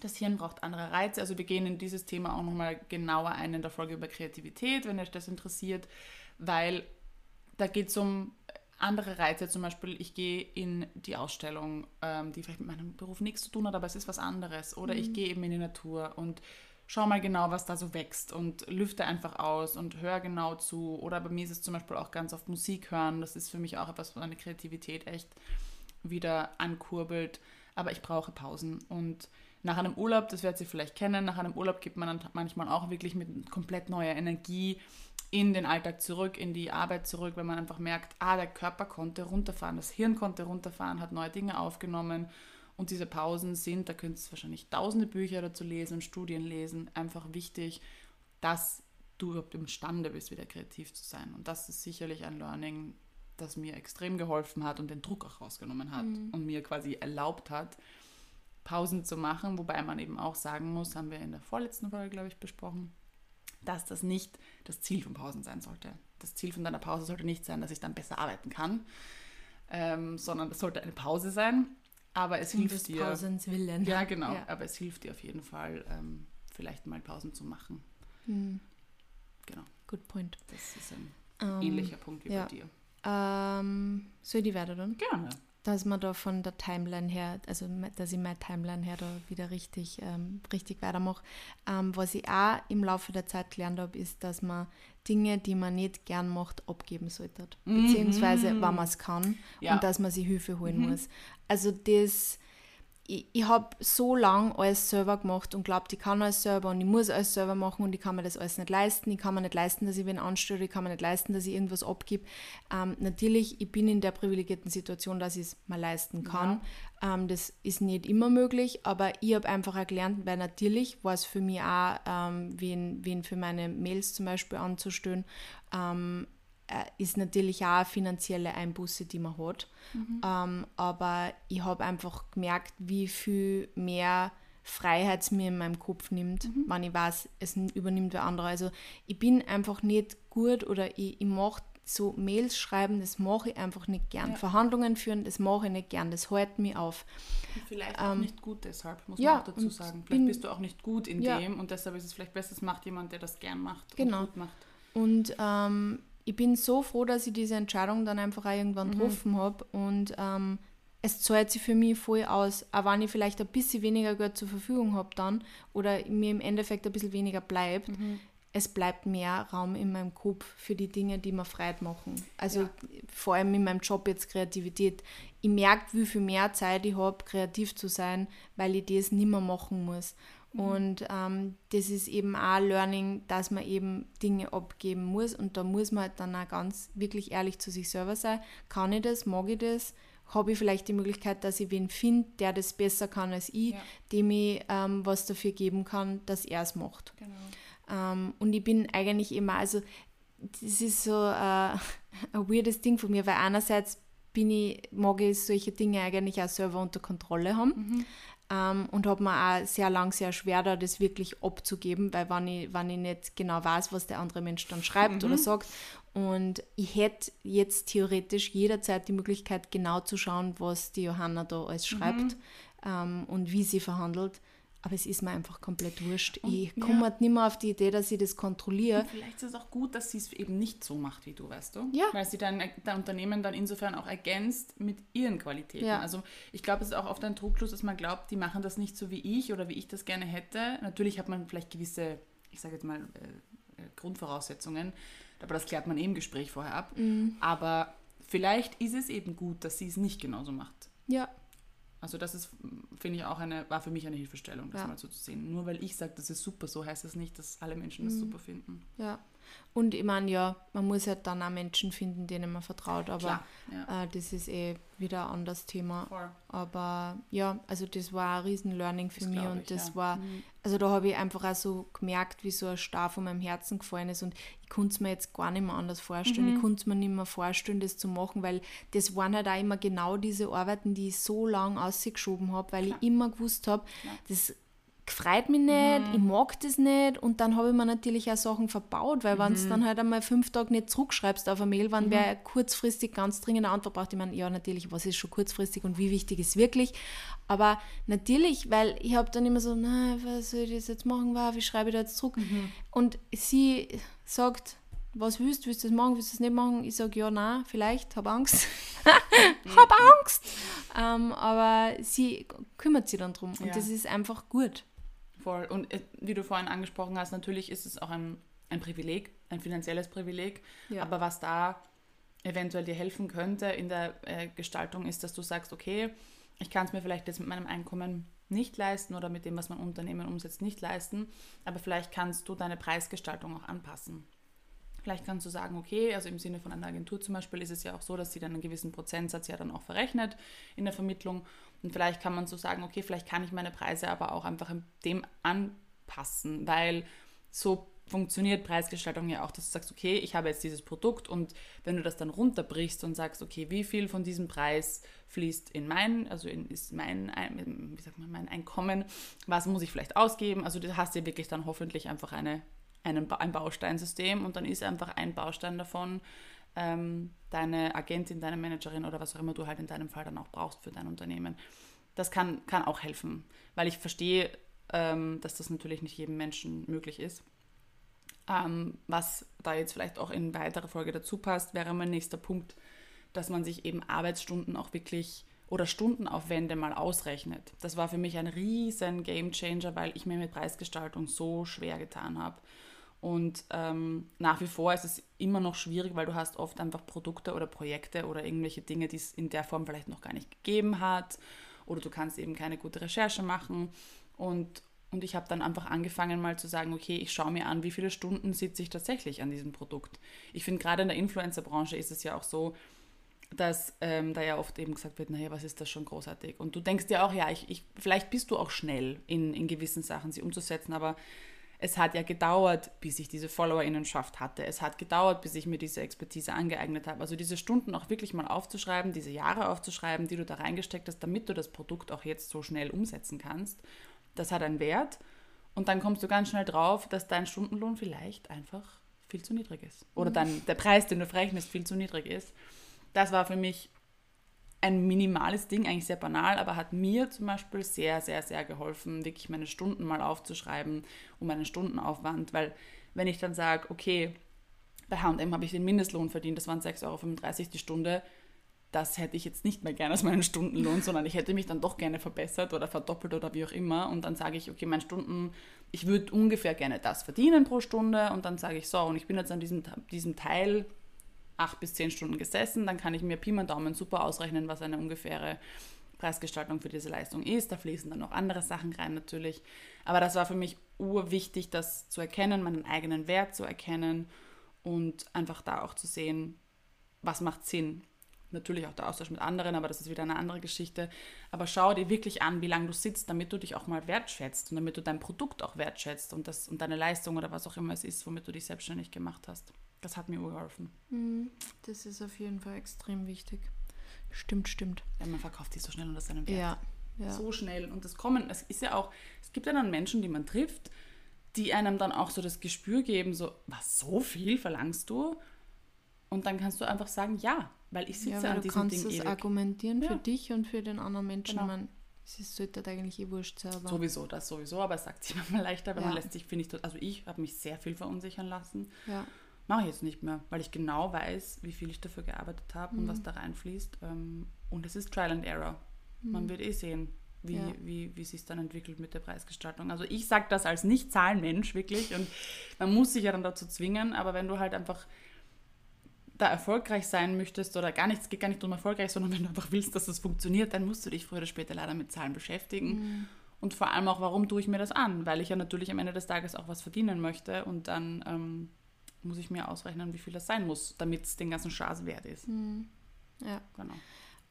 Das Hirn braucht andere Reize, also wir gehen in dieses Thema auch nochmal genauer ein in der Folge über Kreativität, wenn euch das interessiert, weil da geht es um andere Reize, zum Beispiel ich gehe in die Ausstellung, ähm, die vielleicht mit meinem Beruf nichts zu tun hat, aber es ist was anderes. Oder ich gehe eben in die Natur und schau mal genau, was da so wächst und lüfte einfach aus und höre genau zu. Oder bei mir ist es zum Beispiel auch ganz oft Musik hören. Das ist für mich auch etwas, was meine Kreativität echt wieder ankurbelt. Aber ich brauche Pausen. Und nach einem Urlaub, das werdet ihr vielleicht kennen, nach einem Urlaub gibt man dann manchmal auch wirklich mit komplett neuer Energie in den Alltag zurück, in die Arbeit zurück, wenn man einfach merkt, ah, der Körper konnte runterfahren, das Hirn konnte runterfahren, hat neue Dinge aufgenommen. Und diese Pausen sind, da könnt ihr wahrscheinlich tausende Bücher dazu lesen und Studien lesen, einfach wichtig, dass du überhaupt imstande bist, wieder kreativ zu sein. Und das ist sicherlich ein Learning, das mir extrem geholfen hat und den Druck auch rausgenommen hat und mir quasi erlaubt hat, Pausen zu machen, wobei man eben auch sagen muss, haben wir in der vorletzten Folge, glaube ich, besprochen, dass das nicht das Ziel von Pausen sein sollte. Das Ziel von deiner Pause sollte nicht sein, dass ich dann besser arbeiten kann, ähm, sondern es sollte eine Pause sein, aber es Um hilft dir. Pausens willen. Ja, genau, Ja. aber es hilft dir auf jeden Fall, ähm, vielleicht mal Pausen zu machen. Hm, Genau, good point. das ist ein Ähm, ähnlicher Punkt wie ja. bei dir. Ähm, soll ich die weiter tun? Gerne. Dass man da von der Timeline her, also dass ich meine Timeline her da wieder richtig, ähm, richtig weitermache. Ähm, was ich auch im Laufe der Zeit gelernt habe, ist, dass man Dinge, die man nicht gern macht, abgeben sollte. Beziehungsweise, wenn man es kann Ja. und dass man sich Hilfe holen muss. Also das, ich, ich habe so lange alles selber gemacht und glaubt, ich kann alles selber und ich muss alles selber machen und ich kann mir das alles nicht leisten. Ich kann mir nicht leisten, dass ich wen anstelle, ich kann mir nicht leisten, dass ich irgendwas abgib. Ähm, natürlich, ich bin in der privilegierten Situation, dass ich es mir leisten kann. Ähm, das ist nicht immer möglich, aber ich habe einfach auch gelernt, weil natürlich war es für mich auch, ähm, wen, wen für meine Mails zum Beispiel anzustellen, ähm, äh, ist natürlich auch eine finanzielle Einbuße, die man hat. Mhm. Ähm, aber ich habe einfach gemerkt, wie viel mehr Freiheit es mir in meinem Kopf nimmt, mhm. wenn ich weiß, es übernimmt wer andere. Also ich bin einfach nicht gut oder ich, ich mache so Mails schreiben, das mache ich einfach nicht gern. Ja. Verhandlungen führen, das mache ich nicht gern, das hält mich auf. Und vielleicht ähm, auch nicht gut deshalb, muss ja, man auch dazu sagen. Vielleicht bin, bist du auch nicht gut in ja. dem und deshalb ist es vielleicht besser, es macht jemand, der das gern macht genau. und gut macht. Und ähm, ich bin so froh, dass ich diese Entscheidung dann einfach auch irgendwann mhm. getroffen habe und ähm, es zahlt sich für mich voll aus, auch wenn ich vielleicht ein bisschen weniger Geld zur Verfügung habe dann oder mir im Endeffekt ein bisschen weniger bleibt. Mhm. Es bleibt mehr Raum in meinem Kopf für die Dinge, die mir Freude machen. Also ja. vor allem in meinem Job jetzt Kreativität. Ich merke, wie viel mehr Zeit ich habe, kreativ zu sein, weil ich das nicht mehr machen muss. Mhm. Und ähm, das ist eben auch Learning, dass man eben Dinge abgeben muss. Und da muss man halt dann auch ganz wirklich ehrlich zu sich selber sein. Kann ich das? Mag ich das? Habe ich vielleicht die Möglichkeit, dass ich wen finde, der das besser kann als ich, ja. dem ich ähm, was dafür geben kann, dass er es macht. Genau. Ähm, und ich bin eigentlich immer, also das ist so äh, ein weirdes Ding von mir, weil einerseits bin ich, mag ich solche Dinge eigentlich auch selber unter Kontrolle haben. Mhm. Ähm, und habe mir auch sehr lang sehr schwer da, das wirklich abzugeben, weil wenn ich, wenn ich nicht genau weiß, was der andere Mensch dann schreibt mhm. oder sagt. Und ich hätte jetzt theoretisch jederzeit die Möglichkeit, genau zu schauen, was die Johanna da alles schreibt mhm. ähm, und wie sie verhandelt. Aber es ist mir einfach komplett wurscht. Und, ich komme ja. halt nicht mehr auf die Idee, dass ich das kontrolliere. Und vielleicht ist es auch gut, dass sie es eben nicht so macht wie du, weißt du? Ja. Weil sie dann dein Unternehmen dann insofern auch ergänzt mit ihren Qualitäten. Ja. Also ich glaube, es ist auch oft ein Trugschluss, dass man glaubt, die machen das nicht so wie ich oder wie ich das gerne hätte. Natürlich hat man vielleicht gewisse, ich sage jetzt mal, äh, äh, Grundvoraussetzungen, aber das klärt man eh im Gespräch vorher ab. Mhm. Aber vielleicht ist es eben gut, dass sie es nicht genauso macht. Ja. Also das ist, finde ich, auch eine, war für mich eine Hilfestellung, das ja. mal so zu sehen. Nur weil ich sage, das ist super, so heißt das nicht, dass alle Menschen das mhm. super finden. Ja. Und ich meine, ja, man muss ja dann auch Menschen finden, denen man vertraut, aber Klar, ja. äh, das ist eh wieder ein anderes Thema. Voll. Aber ja, also das war ein riesen Learning für das mich und ich, das ja. war, mhm. also da habe ich einfach auch so gemerkt, wie so ein Star von meinem Herzen gefallen ist und ich konnte es mir jetzt gar nicht mehr anders vorstellen. Mhm. Ich konnte es mir nicht mehr vorstellen, das zu machen, weil das waren halt auch immer genau diese Arbeiten, die ich so lange ausgeschoben habe, weil Klar. ich immer gewusst habe, das gefreut mich nicht, mhm. ich mag das nicht und dann habe ich mir natürlich auch Sachen verbaut, weil mhm. wenn du dann halt einmal fünf Tage nicht zurückschreibst auf eine Mail, wenn mhm. wer kurzfristig ganz dringend eine Antwort braucht, ich meine, ja natürlich, was ist schon kurzfristig und wie wichtig ist wirklich, aber natürlich, weil ich habe dann immer so, na, was soll ich das jetzt machen, wie schreibe ich da jetzt zurück mhm. und sie sagt, was willst du, willst du das machen, willst du das nicht machen? Ich sage, ja, nein, vielleicht, habe Angst. hab Angst! Ähm, aber sie kümmert sich dann drum und ja. das ist einfach gut. Voll. Und äh, wie du vorhin angesprochen hast, natürlich ist es auch ein, ein Privileg, ein finanzielles Privileg. Ja. Aber was da eventuell dir helfen könnte in der äh, Gestaltung ist, dass du sagst, okay, ich kann es mir vielleicht jetzt mit meinem Einkommen nicht leisten oder mit dem, was mein Unternehmen umsetzt, nicht leisten, aber vielleicht kannst du deine Preisgestaltung auch anpassen. Vielleicht kannst du sagen, okay, also im Sinne von einer Agentur zum Beispiel ist es ja auch so, dass sie dann einen gewissen Prozentsatz ja dann auch verrechnet in der Vermittlung. Und vielleicht kann man so sagen, okay, vielleicht kann ich meine Preise aber auch einfach dem anpassen, weil so funktioniert Preisgestaltung ja auch, dass du sagst, okay, ich habe jetzt dieses Produkt und wenn du das dann runterbrichst und sagst, okay, wie viel von diesem Preis fließt in mein, also in, ist mein, wie sagt man, mein Einkommen, was muss ich vielleicht ausgeben? Also du hast ja wirklich dann hoffentlich einfach eine einen, ein Bausteinsystem und dann ist einfach ein Baustein davon ähm, deine Agentin, deine Managerin oder was auch immer du halt in deinem Fall dann auch brauchst für dein Unternehmen. Das kann, kann auch helfen, weil ich verstehe, ähm, dass das natürlich nicht jedem Menschen möglich ist. Ähm, was da jetzt vielleicht auch in weitere Folge dazu passt, wäre mein nächster Punkt, dass man sich eben Arbeitsstunden auch wirklich oder Stundenaufwände mal ausrechnet. Das war für mich ein riesen Gamechanger, weil ich mir mit Preisgestaltung so schwer getan habe. Und ähm, nach wie vor ist es immer noch schwierig, weil du hast oft einfach Produkte oder Projekte oder irgendwelche Dinge, die es in der Form vielleicht noch gar nicht gegeben hat. Oder du kannst eben keine gute Recherche machen. Und, und ich habe dann einfach angefangen mal zu sagen, okay, ich schaue mir an, wie viele Stunden sitze ich tatsächlich an diesem Produkt. Ich finde, gerade in der Influencer-Branche ist es ja auch so, dass ähm, da ja oft eben gesagt wird, naja, was ist das schon großartig? Und du denkst dir auch, ja, ich, ich, vielleicht bist du auch schnell in, in gewissen Sachen, sie umzusetzen, aber es hat ja gedauert, bis ich diese Followerinnenschaft hatte. Es hat gedauert, bis ich mir diese Expertise angeeignet habe. Also diese Stunden auch wirklich mal aufzuschreiben, diese Jahre aufzuschreiben, die du da reingesteckt hast, damit du das Produkt auch jetzt so schnell umsetzen kannst, das hat einen Wert. Und dann kommst du ganz schnell drauf, dass dein Stundenlohn vielleicht einfach viel zu niedrig ist. Oder mhm. dann der Preis, den du verrechnest, viel zu niedrig ist. Das war für mich ein minimales Ding, eigentlich sehr banal, aber hat mir zum Beispiel sehr, sehr, sehr geholfen, wirklich meine Stunden mal aufzuschreiben und meinen Stundenaufwand, weil wenn ich dann sage, okay, bei H&M habe ich den Mindestlohn verdient, das waren 6,35 Euro die Stunde, das hätte ich jetzt nicht mehr gerne als meinen Stundenlohn, sondern ich hätte mich dann doch gerne verbessert oder verdoppelt oder wie auch immer. Und dann sage ich, okay, mein Stunden, ich würde ungefähr gerne das verdienen pro Stunde. Und dann sage ich so und ich bin jetzt an diesem, diesem Teil acht bis zehn Stunden gesessen, dann kann ich mir Pi mal Daumen super ausrechnen, was eine ungefähre Preisgestaltung für diese Leistung ist. Da fließen dann noch andere Sachen rein natürlich. Aber das war für mich urwichtig, das zu erkennen, meinen eigenen Wert zu erkennen und einfach da auch zu sehen, was macht Sinn. Natürlich auch der Austausch mit anderen, aber das ist wieder eine andere Geschichte. Aber schau dir wirklich an, wie lange du sitzt, damit du dich auch mal wertschätzt und damit du dein Produkt auch wertschätzt und, das, und deine Leistung oder was auch immer es ist, womit du dich selbstständig gemacht hast. Das hat mir geholfen. Mhm. Das ist auf jeden Fall extrem wichtig. Stimmt, stimmt. Ja, man verkauft sich so schnell unter seinem Wert. Ja, ja. So schnell. Und das kommen, es ist ja auch, es gibt ja dann Menschen, die man trifft, die einem dann auch so das Gespür geben, so, was, so viel verlangst du? Und dann kannst du einfach sagen, ja, weil ich sitze ja, an diesem Ding Du kannst es argumentieren ja. für dich und für den anderen Menschen. Genau. Man, es sollte halt eigentlich eh wurscht sein. Aber sowieso, das sowieso, aber es sagt sich manchmal leichter, weil ja. man lässt sich, finde ich, also ich habe mich sehr viel verunsichern lassen. Ja. Mache ich jetzt nicht mehr, weil ich genau weiß, wie viel ich dafür gearbeitet habe mhm. und was da reinfließt. Ähm, und es ist Trial and Error. Mhm. Man wird eh sehen, wie, ja. wie, wie sich dann entwickelt mit der Preisgestaltung. Also ich sage das als Nicht-Zahlenmensch wirklich und man muss sich ja dann dazu zwingen, aber wenn du halt einfach da erfolgreich sein möchtest oder gar nichts, geht gar nicht um erfolgreich, sondern wenn du einfach willst, dass das funktioniert, dann musst du dich früher oder später leider mit Zahlen beschäftigen. Mhm. Und vor allem auch, warum tue ich mir das an? Weil ich ja natürlich am Ende des Tages auch was verdienen möchte und dann ähm, muss ich mir ausrechnen, wie viel das sein muss, damit es den ganzen Schaß wert ist. Mhm. Ja. Genau.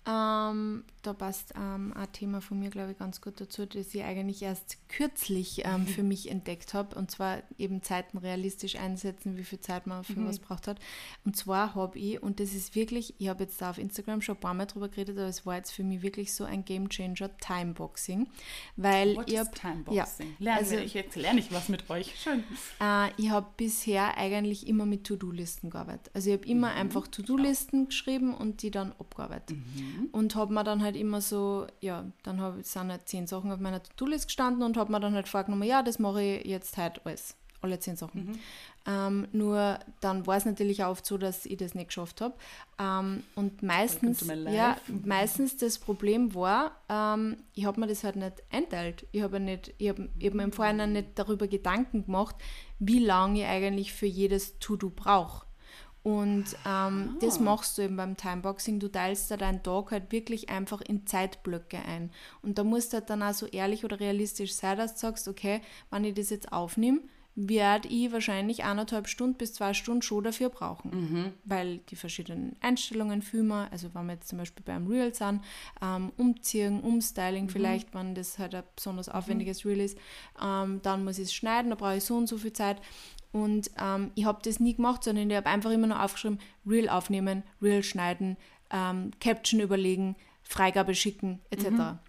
Ähm, da passt ähm, ein Thema von mir, glaube ich, ganz gut dazu, das ich eigentlich erst kürzlich ähm, für mich entdeckt habe. Und zwar eben Zeiten realistisch einsetzen, wie viel Zeit man für mhm. was braucht hat. Und zwar habe ich, und das ist wirklich, ich habe jetzt da auf Instagram schon ein paar Mal drüber geredet, aber es war jetzt für mich wirklich so ein Game Changer, Timeboxing. Weil What ich habe. Timeboxing? Ja, also, ich, jetzt lerne ich was mit euch. Schön. Äh, ich habe bisher eigentlich immer mit To-Do-Listen gearbeitet. Also ich habe immer mhm. einfach To-Do-Listen geschrieben und die dann abgearbeitet. Mhm. Mhm. Und habe mir dann halt immer so, ja, dann hab, sind halt zehn Sachen auf meiner To-Do-List gestanden und habe mir dann halt vorgenommen, ja, das mache ich jetzt halt alles. Alle zehn Sachen. Mhm. Ähm, nur dann war es natürlich auch oft so, dass ich das nicht geschafft habe. Ähm, und meistens, ja, meistens das Problem war, ähm, ich habe mir das halt nicht einteilt. Ich habe nicht, ich hab mir im Vorhinein nicht darüber Gedanken gemacht, wie lange ich eigentlich für jedes To-Do brauche. Und ähm, ah. das machst du eben beim Timeboxing. Du teilst da deinen Tag halt wirklich einfach in Zeitblöcke ein. Und da musst du halt dann auch so ehrlich oder realistisch sein, dass du sagst, okay, wenn ich das jetzt aufnehme, werde ich wahrscheinlich eineinhalb Stunden bis zwei Stunden schon dafür brauchen. Mhm. Weil die verschiedenen Einstellungen filmen, also wenn wir jetzt zum Beispiel beim Reel sind, ähm, umziehen, umstyling mhm. vielleicht, wenn das halt ein besonders mhm. aufwendiges mhm. Reel ist, ähm, dann muss ich es schneiden, da brauche ich so und so viel Zeit. Und ähm, ich habe das nie gemacht, sondern ich habe einfach immer nur aufgeschrieben, Reel aufnehmen, Reel schneiden, ähm, Caption überlegen, Freigabe schicken, etc. Mhm.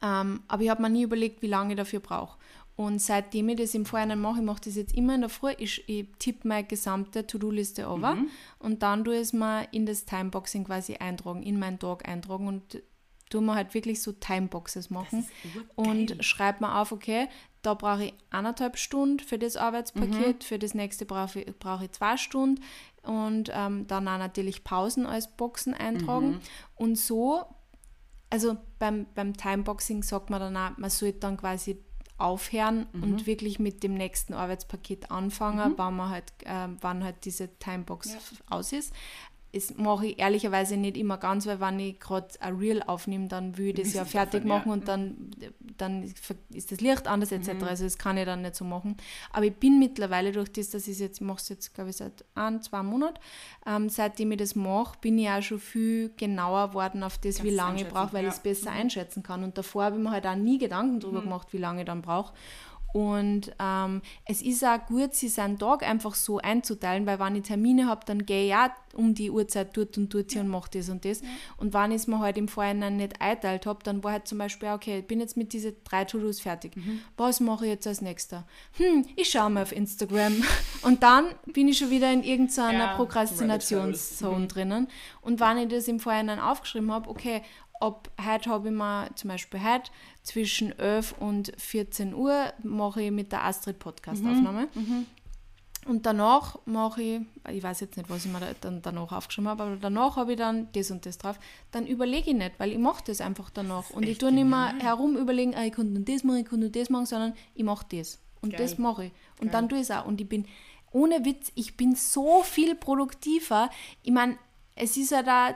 Ähm, aber ich habe mir nie überlegt, wie lange ich dafür brauche. Und seitdem ich das im Vorhinein mache, ich mache das jetzt immer in der Früh, ich, ich tippe meine gesamte To-Do-Liste over mhm. und dann tue ich es mir in das Timeboxing quasi eintragen, in meinen Tag eintragen und tue mir halt wirklich so Timeboxes machen und schreibe mir auf, okay, da brauche ich eineinhalb Stunden für das Arbeitspaket, mhm. für das nächste brauche ich, brauche ich zwei Stunden und ähm, dann auch natürlich Pausen als Boxen eintragen. Mhm. Und so, also beim, beim Timeboxing sagt man dann auch, man sollte dann quasi aufhören mhm. und wirklich mit dem nächsten Arbeitspaket anfangen, mhm. wann man halt, äh, wann halt diese Timebox ja. aus ist das mache ich ehrlicherweise nicht immer ganz, weil wenn ich gerade ein Reel aufnehme, dann will ich das ja fertig machen und dann, dann ist das Licht anders etc. Mhm. Also das kann ich dann nicht so machen. Aber ich bin mittlerweile durch das, dass ich jetzt, ich mache es jetzt glaube ich seit ein, zwei Monaten, ähm, seitdem ich das mache, bin ich auch schon viel genauer geworden auf das, Kannst wie lange ich brauche, weil ja. ich es besser mhm. einschätzen kann. Und davor habe ich mir halt auch nie Gedanken darüber mhm. gemacht, wie lange ich dann brauche. Und ähm, es ist auch gut, sich seinen Tag einfach so einzuteilen, weil wenn ich Termine habe, dann gehe ich auch um die Uhrzeit dort und dort ja. und mache das und das. Ja. Und wenn ich es mir halt im Vorhinein nicht einteilt habe, dann war halt zum Beispiel, okay, ich bin jetzt mit diesen drei To-Dos fertig. Mhm. Was mache ich jetzt als nächster? Hm, ich schaue mal auf Instagram. und dann bin ich schon wieder in irgendeiner ja, Prokrastinationszone drinnen. Und wenn ich das im Vorhinein aufgeschrieben habe, okay, ab heute habe ich mir zum Beispiel heute zwischen 11 und 14 Uhr mache ich mit der Astrid Podcast-Aufnahme. Mhm. Mhm. Und danach mache ich, ich weiß jetzt nicht, was ich mir dann danach aufgeschrieben habe, aber danach habe ich dann das und das drauf. Dann überlege ich nicht, weil ich mache das einfach danach. Und ich tue nicht mehr herum überlegen, ah, ich konnte nur das machen, ich konnte nur das machen, sondern ich mache das. Und Geil. das mache ich. Und Geil. dann tue ich es auch. Und ich bin, ohne Witz, ich bin so viel produktiver. Ich meine, es ist ja da,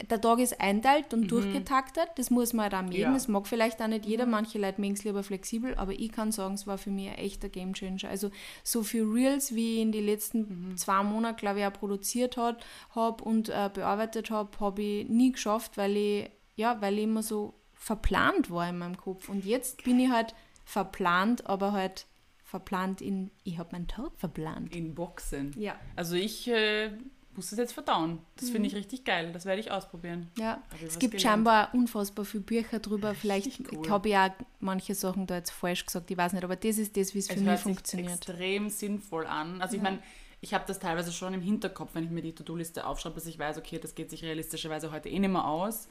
der Tag ist einteilt und mhm. durchgetaktet, das muss man halt auch mögen. Ja. Das mag vielleicht auch nicht jeder, mhm. manche Leute mögen es lieber flexibel, aber ich kann sagen, es war für mich ein echter Gamechanger. Also so viel Reels, wie ich in den letzten mhm. zwei Monaten, glaube ich, auch produziert habe und äh, bearbeitet habe, habe ich nie geschafft, weil ich, ja, weil ich immer so verplant war in meinem Kopf. Und jetzt bin ich halt verplant, aber halt verplant in, ich habe meinen Tag verplant. In Boxen. Ja. Also ich... Äh muss das jetzt verdauen. Das mhm. finde ich richtig geil. Das werde ich ausprobieren. Ja, es gibt gelernt. scheinbar unfassbar viele Bücher drüber. Vielleicht cool. habe ich auch manche Sachen da jetzt falsch gesagt, ich weiß nicht, aber das ist das, wie es, für mich funktioniert. extrem sinnvoll an. Also ich meine, ich habe das teilweise schon im Hinterkopf, wenn ich mir die To-Do-Liste aufschreibe, dass ich weiß, okay, das geht sich realistischerweise heute eh nicht mehr aus.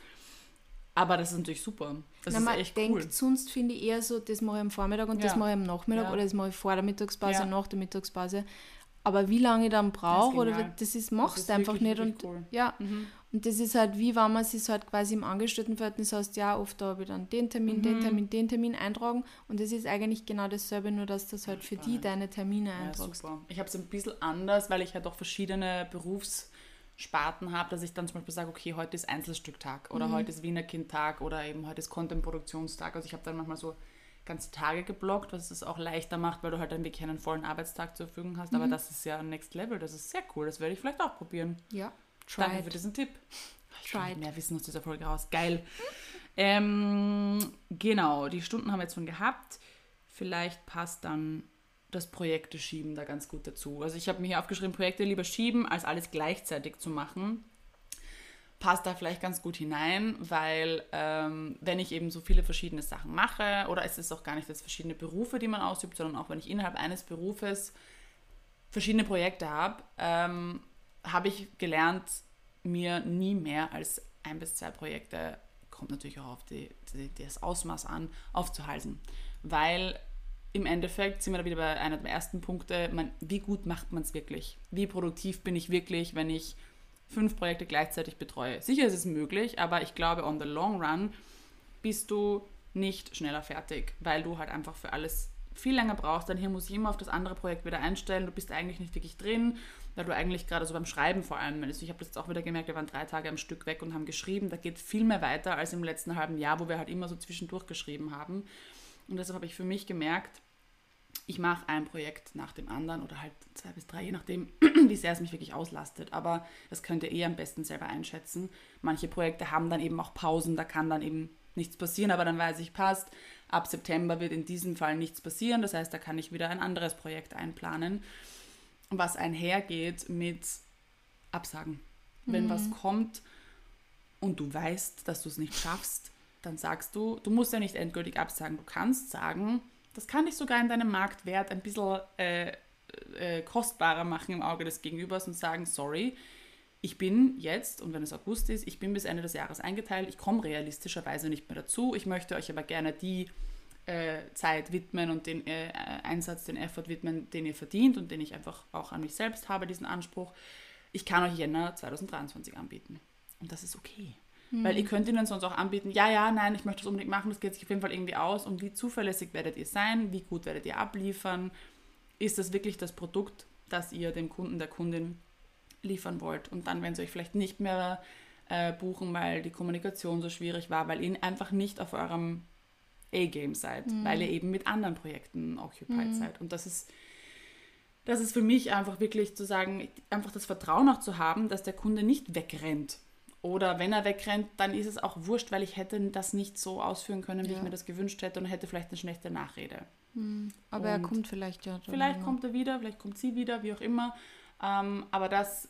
Aber das ist natürlich super. Das Na, ist man echt denkt, cool. sonst finde ich eher so, das mache ich am Vormittag und ja. das mache ich am Nachmittag ja. oder das mache ich vor der Mittagspause, ja. nach der Mittagspause. Aber wie lange ich dann brauche oder das ist, machst du einfach nicht. Und, cool. ja. Mhm. und das ist halt wie, wenn man sich halt quasi im Angestelltenverhältnis hast, ja, oft habe ich dann den Termin, mhm. den Termin, den Termin eintragen und das ist eigentlich genau dasselbe, nur dass das halt für die deine Termine eintragst. Ja, ich habe es ein bisschen anders, weil ich halt auch verschiedene Berufssparten habe, dass ich dann zum Beispiel sage, okay, heute ist Einzelstücktag oder mhm. heute ist Wiener Kindtag oder eben heute ist Content-Produktionstag. Also ich habe dann manchmal so ganze Tage geblockt, was es auch leichter macht, weil du halt dann wirklich einen vollen Arbeitstag zur Verfügung hast. Mhm. Aber das ist ja Next Level, das ist sehr cool. Das werde ich vielleicht auch probieren. Ja, try Danke für diesen Tipp. Ich try mehr Wissen aus dieser Folge raus. Geil. Ähm, genau, die Stunden haben wir jetzt schon gehabt. Vielleicht passt dann das Projekte schieben da ganz gut dazu. Also ich habe mir hier aufgeschrieben, Projekte lieber schieben, als alles gleichzeitig zu machen passt da vielleicht ganz gut hinein, weil ähm, wenn ich eben so viele verschiedene Sachen mache, oder es ist auch gar nicht jetzt verschiedene Berufe, die man ausübt, sondern auch wenn ich innerhalb eines Berufes verschiedene Projekte habe, ähm, habe ich gelernt, mir nie mehr als ein bis zwei Projekte, kommt natürlich auch auf die, die, das Ausmaß an, aufzuhalsen. Weil im Endeffekt sind wir da wieder bei einer der ersten Punkte, man, wie gut macht man es wirklich? Wie produktiv bin ich wirklich, wenn ich fünf Projekte gleichzeitig betreue. Sicher ist es möglich, aber ich glaube, on the long run bist du nicht schneller fertig, weil du halt einfach für alles viel länger brauchst. Dann hier muss ich immer auf das andere Projekt wieder einstellen. Du bist eigentlich nicht wirklich drin, weil du eigentlich gerade so beim Schreiben vor allem, ich habe das jetzt auch wieder gemerkt, wir waren drei Tage am Stück weg und haben geschrieben. Da geht viel mehr weiter als im letzten halben Jahr, wo wir halt immer so zwischendurch geschrieben haben. Und deshalb habe ich für mich gemerkt, ich mache ein Projekt nach dem anderen oder halt zwei bis drei, je nachdem, wie sehr es mich wirklich auslastet. Aber das könnt ihr eh am besten selber einschätzen. Manche Projekte haben dann eben auch Pausen, da kann dann eben nichts passieren, aber dann weiß ich, passt, ab September wird in diesem Fall nichts passieren. Das heißt, da kann ich wieder ein anderes Projekt einplanen, was einhergeht mit Absagen. Wenn mhm. was kommt und du weißt, dass du es nicht schaffst, dann sagst du, du musst ja nicht endgültig absagen. Du kannst sagen, das kann dich sogar in deinem Marktwert ein bisschen äh, äh, kostbarer machen im Auge des Gegenübers und sagen, sorry, ich bin jetzt, und wenn es August ist, ich bin bis Ende des Jahres eingeteilt, ich komme realistischerweise nicht mehr dazu. Ich möchte euch aber gerne die äh, Zeit widmen und den äh, Einsatz, den Effort widmen, den ihr verdient und den ich einfach auch an mich selbst habe, diesen Anspruch. Ich kann euch Jänner 2023 anbieten. Und das ist okay. Mhm. Weil ihr könnt ihnen sonst auch anbieten, ja, ja, nein, ich möchte das unbedingt machen, das geht sich auf jeden Fall irgendwie aus. Und wie zuverlässig werdet ihr sein? Wie gut werdet ihr abliefern? Ist das wirklich das Produkt, das ihr dem Kunden, der Kundin liefern wollt? Und dann, wenn sie euch vielleicht nicht mehr äh, buchen, weil die Kommunikation so schwierig war, weil ihr einfach nicht auf eurem A-Game seid, mhm. weil ihr eben mit anderen Projekten occupied mhm. seid. Und das ist das ist für mich einfach wirklich zu sagen, einfach das Vertrauen auch zu haben, dass der Kunde nicht wegrennt oder wenn er wegrennt, dann ist es auch wurscht, weil ich hätte das nicht so ausführen können, wie ja. ich mir das gewünscht hätte und hätte vielleicht eine schlechte Nachrede. Aber er Und kommt vielleicht ja. Vielleicht kommt er wieder, vielleicht kommt sie wieder, wie auch immer. Ähm, aber das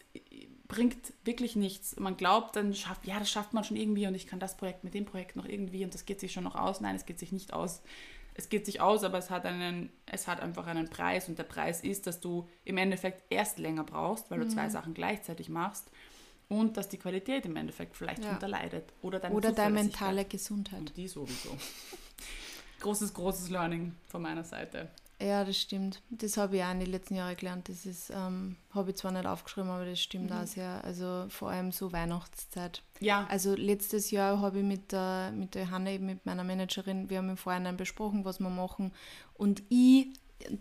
bringt wirklich nichts. Man glaubt, dann schafft, ja, das schafft man schon irgendwie und ich kann das Projekt mit dem Projekt noch irgendwie und das geht sich schon noch aus. Nein, es geht sich nicht aus. Es geht sich aus, aber es hat, einen, es hat einfach einen Preis und der Preis ist, dass du im Endeffekt erst länger brauchst, weil du Mhm. zwei Sachen gleichzeitig machst und dass die Qualität im Endeffekt vielleicht Ja. darunter leidet. Oder deine Oder deine mentale Gesundheit. Und die sowieso. großes, großes Learning von meiner Seite. Ja, das stimmt. Das habe ich auch in den letzten Jahren gelernt. Das ist, ähm, habe ich zwar nicht aufgeschrieben, aber das stimmt Mhm. auch sehr. Also vor allem so Weihnachtszeit. Ja, Also letztes Jahr habe ich mit der, mit der Hanna, eben mit meiner Managerin, wir haben im Vorhinein besprochen, was wir machen. Und ich,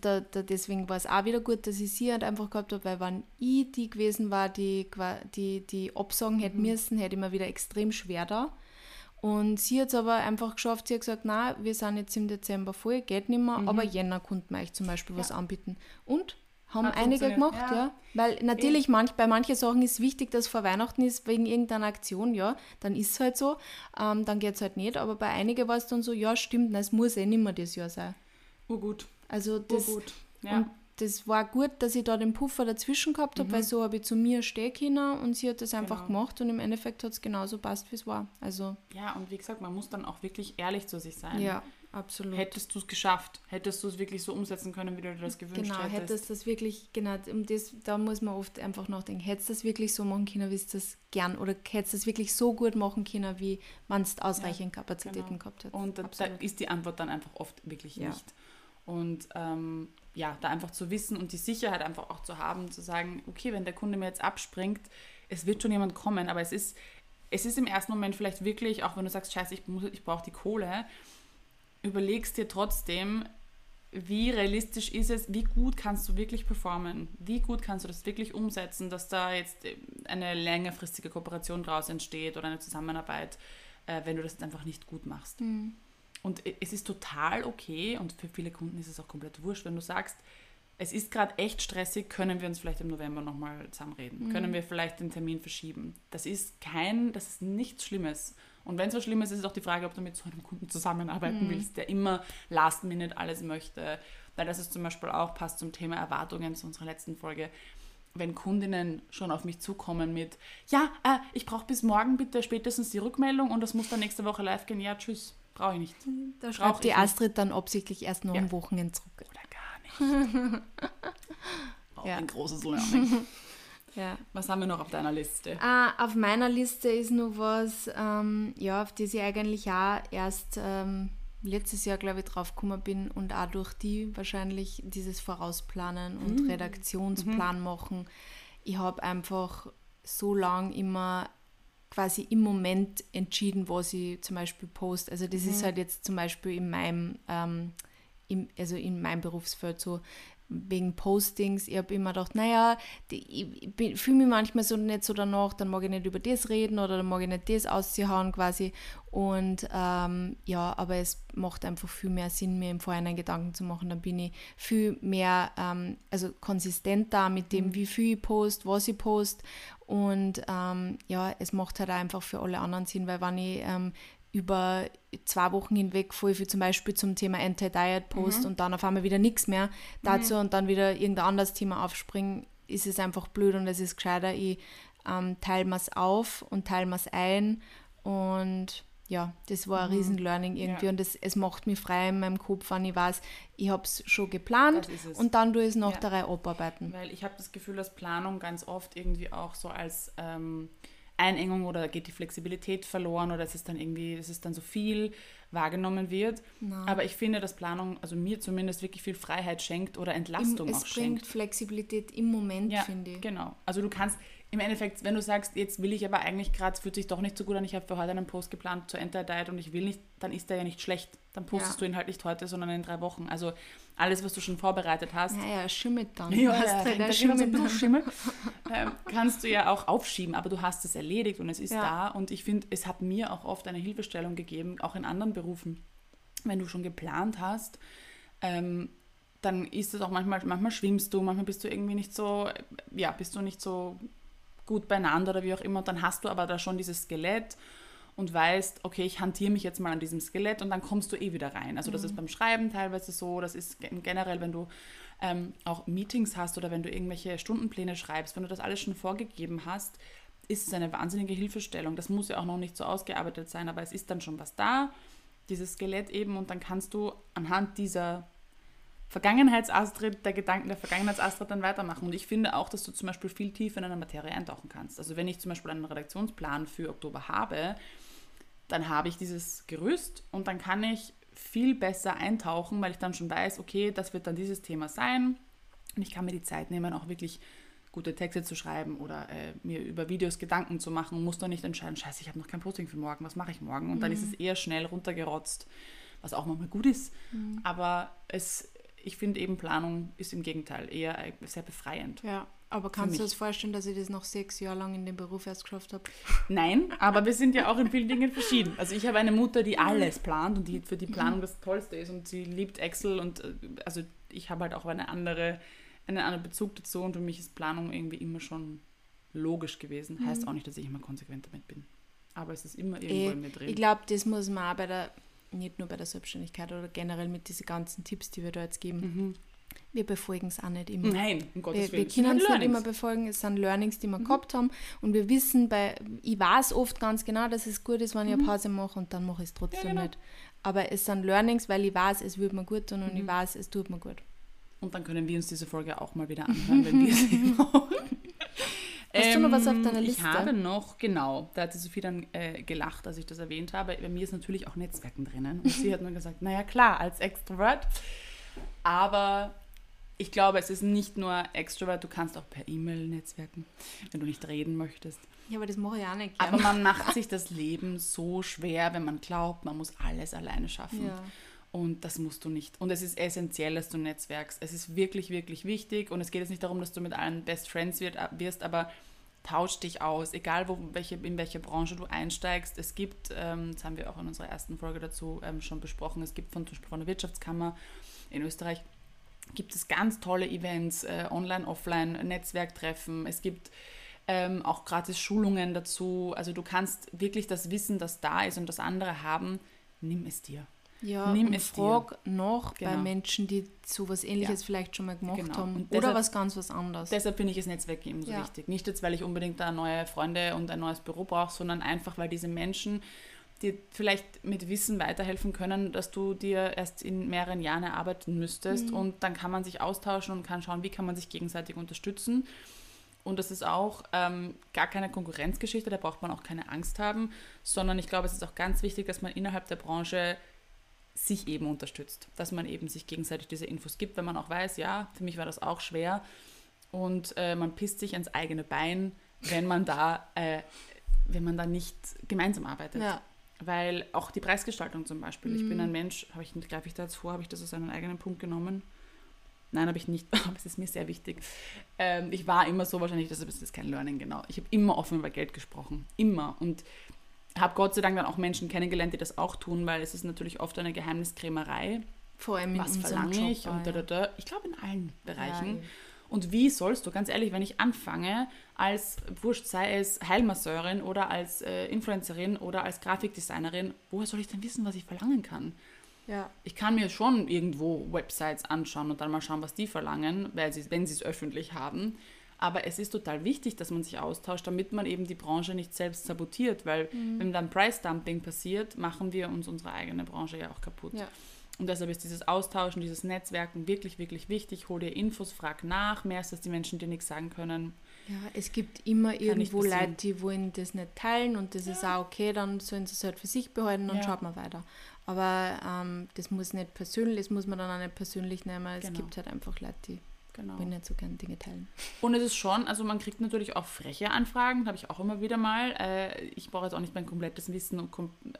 da, da, deswegen war es auch wieder gut, dass ich sie halt einfach gehabt habe, weil wenn ich die gewesen war, die die, die absagen hätte müssen, hätte ich mir wieder extrem schwer da. Und sie hat es aber einfach geschafft, sie hat gesagt, na, wir sind jetzt im Dezember voll, geht nicht mehr, aber Jänner konnten wir euch zum Beispiel was anbieten. Und haben Hat einige gemacht, ja. ja. Weil natürlich manch, bei manchen Sachen ist wichtig, dass vor Weihnachten ist, wegen irgendeiner Aktion, ja, dann ist es halt so, ähm, dann geht es halt nicht. Aber bei einigen war es dann so, ja, stimmt, nein, es muss eh nicht mehr das Jahr sein. urgut. Also das, Urgut. Ja. und das war gut, dass ich da den Puffer dazwischen gehabt habe, weil so habe ich zu mir stehen können und sie hat das einfach Mhm. Genau. gemacht und im Endeffekt hat es genauso passt, wie es war. Also ja, und wie gesagt, man muss dann auch wirklich ehrlich zu sich sein. ja, absolut. Hättest du es geschafft, hättest du es wirklich so umsetzen können, wie du dir das gewünscht Genau, hättest. hättest das wirklich, genau, um das, da muss man oft einfach nachdenken, hättest du das wirklich so machen können, wie du das gern, oder hättest du das wirklich so gut machen können, wie man es ausreichend Kapazitäten genau. gehabt hat. Und da, da ist die Antwort dann einfach oft wirklich Ja. nicht. Und ähm, ja, da einfach zu wissen und die Sicherheit einfach auch zu haben, zu sagen, okay, wenn der Kunde mir jetzt abspringt, es wird schon jemand kommen, aber es ist, es ist im ersten Moment vielleicht wirklich, auch wenn du sagst, scheiße, ich, ich brauche die Kohle, überlegst dir trotzdem, wie realistisch ist es, wie gut kannst du wirklich performen, wie gut kannst du das wirklich umsetzen, dass da jetzt äh, eine längerfristige Kooperation draus entsteht oder eine Zusammenarbeit, äh, wenn du das einfach nicht gut machst. Mhm. Und es ist total okay und für viele Kunden ist es auch komplett wurscht, wenn du sagst, es ist gerade echt stressig, können wir uns vielleicht im November nochmal zusammenreden? Können wir vielleicht den Termin verschieben? Das ist kein, das ist nichts Schlimmes. Und wenn es so schlimm ist, ist es auch die Frage, ob du mit so einem Kunden zusammenarbeiten willst, der immer last minute alles möchte. Weil das ist zum Beispiel auch, passt zum Thema Erwartungen zu unserer letzten Folge. Wenn Kundinnen schon auf mich zukommen mit, ja, äh, ich brauche bis morgen bitte spätestens die Rückmeldung und das muss dann nächste Woche live gehen. Ja, tschüss, brauche ich nicht. Da schreibt die ich nicht. Astrid dann absichtlich erst noch Ja. am Wochenende zurück. Oder gar nicht. Auch Ja. ein großes Learning. Ja. Was haben wir noch auf deiner Liste? Ah, auf meiner Liste ist noch was, ähm, ja, auf das ich eigentlich auch erst ähm, letztes Jahr, glaube ich, drauf gekommen bin und auch durch die wahrscheinlich dieses Vorausplanen und Mhm. Redaktionsplan machen. Ich habe einfach so lang immer quasi im Moment entschieden, was ich zum Beispiel post. Also das Mhm. ist halt jetzt zum Beispiel in meinem, ähm, im, also in meinem Berufsfeld so wegen Postings. Ich habe immer gedacht, naja, die, ich fühle mich manchmal so nicht so danach, dann mag ich nicht über das reden oder dann mag ich nicht das auszuhauen quasi. Und ähm, ja, aber es macht einfach viel mehr Sinn, mir im Vorhinein Gedanken zu machen. Dann bin ich viel mehr, ähm, also konsistent da mit dem, wie viel ich post, was ich post. Und ähm, ja, es macht halt einfach für alle anderen Sinn, weil wenn ich ähm, über zwei Wochen hinweg voll viel zum Beispiel zum Thema Anti-Diet post und dann auf einmal wieder nichts mehr dazu und dann wieder irgendein anderes Thema aufspringen, ist es einfach blöd und es ist gescheiter, ich ähm, teile mir es auf und teile mir es ein und ja, das war ein riesen Learning irgendwie Ja. und es, es macht mich frei in meinem Kopf, wenn ich weiß, ich habe es schon geplant Das und dann tue ich es nach Ja. Reihe abarbeiten. Weil ich habe das Gefühl, dass Planung ganz oft irgendwie auch so als ähm, Einengung oder geht die Flexibilität verloren oder es ist dann irgendwie, es ist dann so viel wahrgenommen wird. Aber ich finde, dass Planung, also mir zumindest wirklich viel Freiheit schenkt oder Entlastung Im, auch es schenkt. bringt Flexibilität im Moment, Ja, finde ich. genau. Also du kannst im Endeffekt, wenn du sagst, jetzt will ich aber eigentlich gerade, es fühlt sich doch nicht so gut an, ich habe für heute einen Post geplant zur Anti-Diet und ich will nicht, dann ist der ja nicht schlecht. Dann postest Ja. du ihn halt nicht heute, sondern in drei Wochen. Also alles, was du schon vorbereitet hast, Naja, schimmelt dann. ja, Hast ja, halt da uns ein Schimmel bisschen dann. Schimmel. ähm, kannst du ja auch aufschieben, aber du hast es erledigt und es ist Ja. da. Und ich finde, es hat mir auch oft eine Hilfestellung gegeben, auch in anderen Berufen. Wenn du schon geplant hast, ähm, dann ist es auch manchmal, manchmal schwimmst du, manchmal bist du irgendwie nicht so, ja, bist du nicht so gut beieinander oder wie auch immer. Dann hast du aber da schon dieses Skelett und weißt, okay, ich hantiere mich jetzt mal an diesem Skelett und dann kommst du eh wieder rein. Also das ist beim Schreiben teilweise so, das ist generell, wenn du ähm, auch Meetings hast oder wenn du irgendwelche Stundenpläne schreibst, wenn du das alles schon vorgegeben hast, ist es eine wahnsinnige Hilfestellung. Das muss ja auch noch nicht so ausgearbeitet sein, aber es ist dann schon was da, dieses Skelett eben, und dann kannst du anhand dieser Vergangenheitsastrid, der Gedanken der Vergangenheitsastrid dann weitermachen. Und ich finde auch, dass du zum Beispiel viel tiefer in eine Materie eintauchen kannst. Also wenn ich zum Beispiel einen Redaktionsplan für Oktober habe, dann habe ich dieses Gerüst und dann kann ich viel besser eintauchen, weil ich dann schon weiß, okay, das wird dann dieses Thema sein. Und ich kann mir die Zeit nehmen, auch wirklich gute Texte zu schreiben oder äh, mir über Videos Gedanken zu machen und muss dann nicht entscheiden, scheiße, ich habe noch kein Posting für morgen, was mache ich morgen? Und mhm. dann ist es eher schnell runtergerotzt, was auch manchmal gut ist. Mhm. Aber es ich finde eben Planung ist im Gegenteil eher sehr befreiend. Ja, aber kannst du dir das vorstellen, dass ich das noch sechs Jahre lang in dem Beruf erst geschafft habe? Nein, aber wir sind ja auch in vielen Dingen verschieden. Also ich habe eine Mutter, die alles plant und die für die Planung das Tollste ist und sie liebt Excel und äh, also ich habe halt auch eine andere, einen anderen Bezug dazu und für mich ist Planung irgendwie immer schon logisch gewesen. Heißt mhm. auch nicht, dass ich immer konsequent damit bin. Aber es ist immer irgendwo ich, in mir drin. Ich glaube, das muss man auch bei der nicht nur bei der Selbstständigkeit oder generell mit diesen ganzen Tipps, die wir da jetzt geben. Mhm. Wir befolgen es auch nicht immer. Nein, um Gottes wir, Willen. Wir können es nicht immer befolgen. Es sind Learnings, die wir mhm. gehabt haben. Und wir wissen, bei, ich weiß oft ganz genau, dass es gut ist, wenn ich eine mhm. Pause mache und dann mache ich es trotzdem ja, genau. nicht. Aber es sind Learnings, weil ich weiß, es wird mir gut tun und ich mhm. weiß, es tut mir gut. Und dann können wir uns diese Folge auch mal wieder anhören, wenn wir sie machen. Hast du noch was auf ähm, deiner Liste? Ich habe noch, genau, da hat die Sophie dann äh, gelacht, als ich das erwähnt habe. Bei mir ist natürlich auch Netzwerken drinnen. Und sie hat nur gesagt, naja klar, als Extrovert. Aber ich glaube, es ist nicht nur Extrovert, du kannst auch per E-Mail netzwerken, wenn du nicht reden möchtest. Ja, aber das mache ich auch nicht gern. Aber man macht sich das Leben so schwer, wenn man glaubt, man muss alles alleine schaffen. Ja. Und das musst du nicht. Und es ist essentiell, dass du netzwerkst. Es ist wirklich, wirklich wichtig. Und es geht jetzt nicht darum, dass du mit allen Best Friends wird, wirst, aber tausch dich aus, egal wo, welche, in welche Branche du einsteigst. Es gibt, ähm, das haben wir auch in unserer ersten Folge dazu ähm, schon besprochen, es gibt von, zum Beispiel von der Wirtschaftskammer in Österreich gibt es ganz tolle Events, äh, online, offline, Netzwerktreffen. Es gibt ähm, auch gratis Schulungen dazu. Also du kannst wirklich das Wissen, das da ist und das andere haben, nimm es dir. Ja, Nimm und frag dir. nach genau. bei Menschen, die so was ähnliches ja. vielleicht schon mal gemacht genau. haben und oder deshalb, was ganz was anderes. Deshalb finde ich das Netzwerk eben so ja. wichtig. Nicht jetzt, weil ich unbedingt da neue Freunde und ein neues Büro brauche, sondern einfach, weil diese Menschen dir vielleicht mit Wissen weiterhelfen können, dass du dir erst in mehreren Jahren erarbeiten müsstest. Mhm. Und dann kann man sich austauschen und kann schauen, wie kann man sich gegenseitig unterstützen. Und das ist auch ähm, gar keine Konkurrenzgeschichte, da braucht man auch keine Angst haben, sondern ich glaube, es ist auch ganz wichtig, dass man innerhalb der Branche sich eben unterstützt, dass man eben sich gegenseitig diese Infos gibt, wenn man auch weiß, ja, für mich war das auch schwer und äh, man pisst sich ans eigene Bein, wenn man da, äh, wenn man da nicht gemeinsam arbeitet. Ja. Weil auch die Preisgestaltung zum Beispiel, mhm. ich bin ein mhm. Mensch, habe ich, greife ich da jetzt vor, habe ich das aus einem eigenen Punkt genommen? Nein, habe ich nicht, aber es ist mir sehr wichtig. Ähm, ich war immer so wahrscheinlich, das ist kein Learning, genau. Ich habe immer offen über Geld gesprochen, immer. Und habe Gott sei Dank dann auch Menschen kennengelernt, die das auch tun, weil es ist natürlich oft eine Geheimniskrämerei. Vor allem in was verlange ich und da, da, da. Ich glaube in allen Bereichen. Ja, und wie sollst du, ganz ehrlich, wenn ich anfange, als Wurscht, sei es Heilmasseurin oder als äh, Influencerin oder als Grafikdesignerin, woher soll ich denn wissen, was ich verlangen kann? Ja. Ich kann mir schon irgendwo Websites anschauen und dann mal schauen, was die verlangen, weil sie, wenn sie es öffentlich haben. Aber es ist total wichtig, dass man sich austauscht, damit man eben die Branche nicht selbst sabotiert, weil mhm. wenn dann Price Dumping passiert, machen wir uns unsere eigene Branche ja auch kaputt. Ja. Und deshalb ist dieses Austauschen, dieses Netzwerken wirklich, wirklich wichtig. Hol dir Infos, frag nach, mehr als dass die Menschen dir nichts sagen können. Ja, es gibt immer irgendwo Leute, die wollen das nicht teilen und das ja. ist auch okay, dann sollen sie es halt für sich behalten und ja. schaut man weiter. Aber ähm, das muss nicht persönlich, das muss man dann auch nicht persönlich nehmen. Es genau. gibt halt einfach Leute, die Genau. Ich will nicht so gerne Dinge teilen. Und es ist schon, also man kriegt natürlich auch freche Anfragen, habe ich auch immer wieder mal. Äh, ich brauche jetzt auch nicht mein komplettes Wissen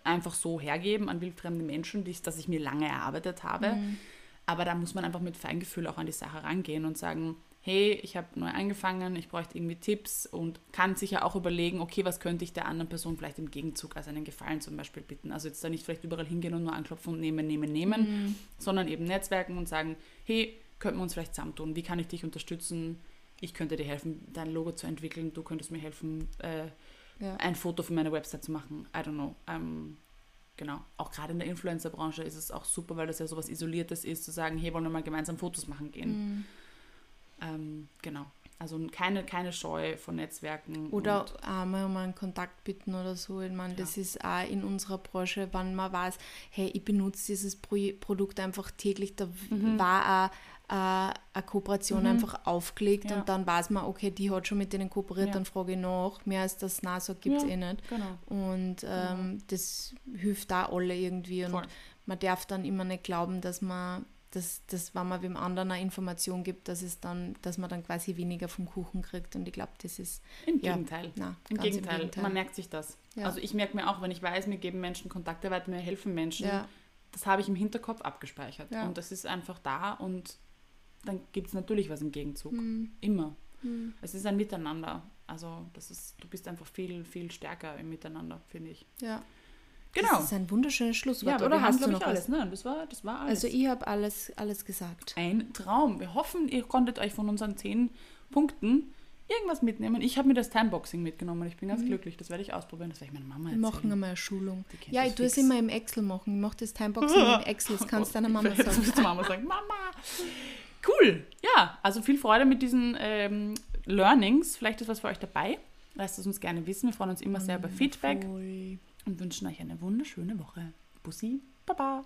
einfach so hergeben an wildfremde Menschen, die, das ich mir lange erarbeitet habe. Mhm. Aber da muss man einfach mit Feingefühl auch an die Sache rangehen und sagen, hey, ich habe neu angefangen, ich bräuchte irgendwie Tipps und kann sich ja auch überlegen, okay, was könnte ich der anderen Person vielleicht im Gegenzug als einen Gefallen zum Beispiel bitten. Also jetzt da nicht vielleicht überall hingehen und nur anklopfen und nehmen, nehmen, nehmen, mhm. sondern eben netzwerken und sagen, hey, könnten wir uns vielleicht zusammentun? Wie kann ich dich unterstützen? Ich könnte dir helfen, dein Logo zu entwickeln. Du könntest mir helfen, äh, Ja. ein Foto für meine Website zu machen. I don't know. Ähm, genau. Auch gerade in der Influencer-Branche ist es auch super, weil das ja sowas Isoliertes ist, zu sagen, hey, wollen wir mal gemeinsam Fotos machen gehen. Mhm. Ähm, genau. Also keine, keine Scheu von Netzwerken. Oder einmal um einen Kontakt bitten oder so. Ich meine, das ist auch in unserer Branche, wenn man weiß, hey, ich benutze dieses Pro Produkt einfach täglich, da Mhm. war auch äh, eine Kooperation einfach aufgelegt Ja. und dann weiß man, okay, die hat schon mit denen kooperiert, Ja. dann frage ich nach. Mehr als das Nein sagt, gibt es Ja. eh nicht. genau. Und ähm, das hilft da alle irgendwie. Und Voll. man darf dann immer nicht glauben, dass man, dass, dass wenn man wem anderen eine Information gibt, dass es dann, dass man dann quasi weniger vom Kuchen kriegt. Und ich glaube, das ist Im Ja. Gegenteil. na, Im ganz Gegenteil. man merkt sich das. Ja. Also ich merke mir auch, wenn ich weiß, mir geben Menschen Kontakte weiter, mir helfen Menschen, Ja. das habe ich im Hinterkopf abgespeichert. Ja. Und das ist einfach da und dann gibt es natürlich was im Gegenzug. Hm. Immer. Hm. Es ist ein Miteinander. Also das ist, du bist einfach viel, viel stärker im Miteinander, finde ich. Ja. Genau. Das ist ein wunderschönes Schlusswort. Ja, oder wir haben, hast du noch alles. was? Nein, das war, das war alles. Also ich habe alles, alles gesagt. ein Traum. Wir hoffen, ihr konntet euch von unseren zehn Punkten irgendwas mitnehmen. Ich habe mir das Timeboxing mitgenommen. Ich bin ganz glücklich. Das werde ich ausprobieren. Das werde ich meiner Mama Wir erzählen. machen einmal eine Schulung. Ja, das ich tue es immer im Excel machen. Ich mache das Timeboxing im Excel. Das kannst du deiner Mama sagen. die Mama sagen, Mama. Cool. Ja, also viel Freude mit diesen ähm, Learnings. Vielleicht ist was für euch dabei. Lasst es uns gerne wissen. Wir freuen uns immer sehr über Feedback Voll. und wünschen euch eine wunderschöne Woche. Bussi, Baba.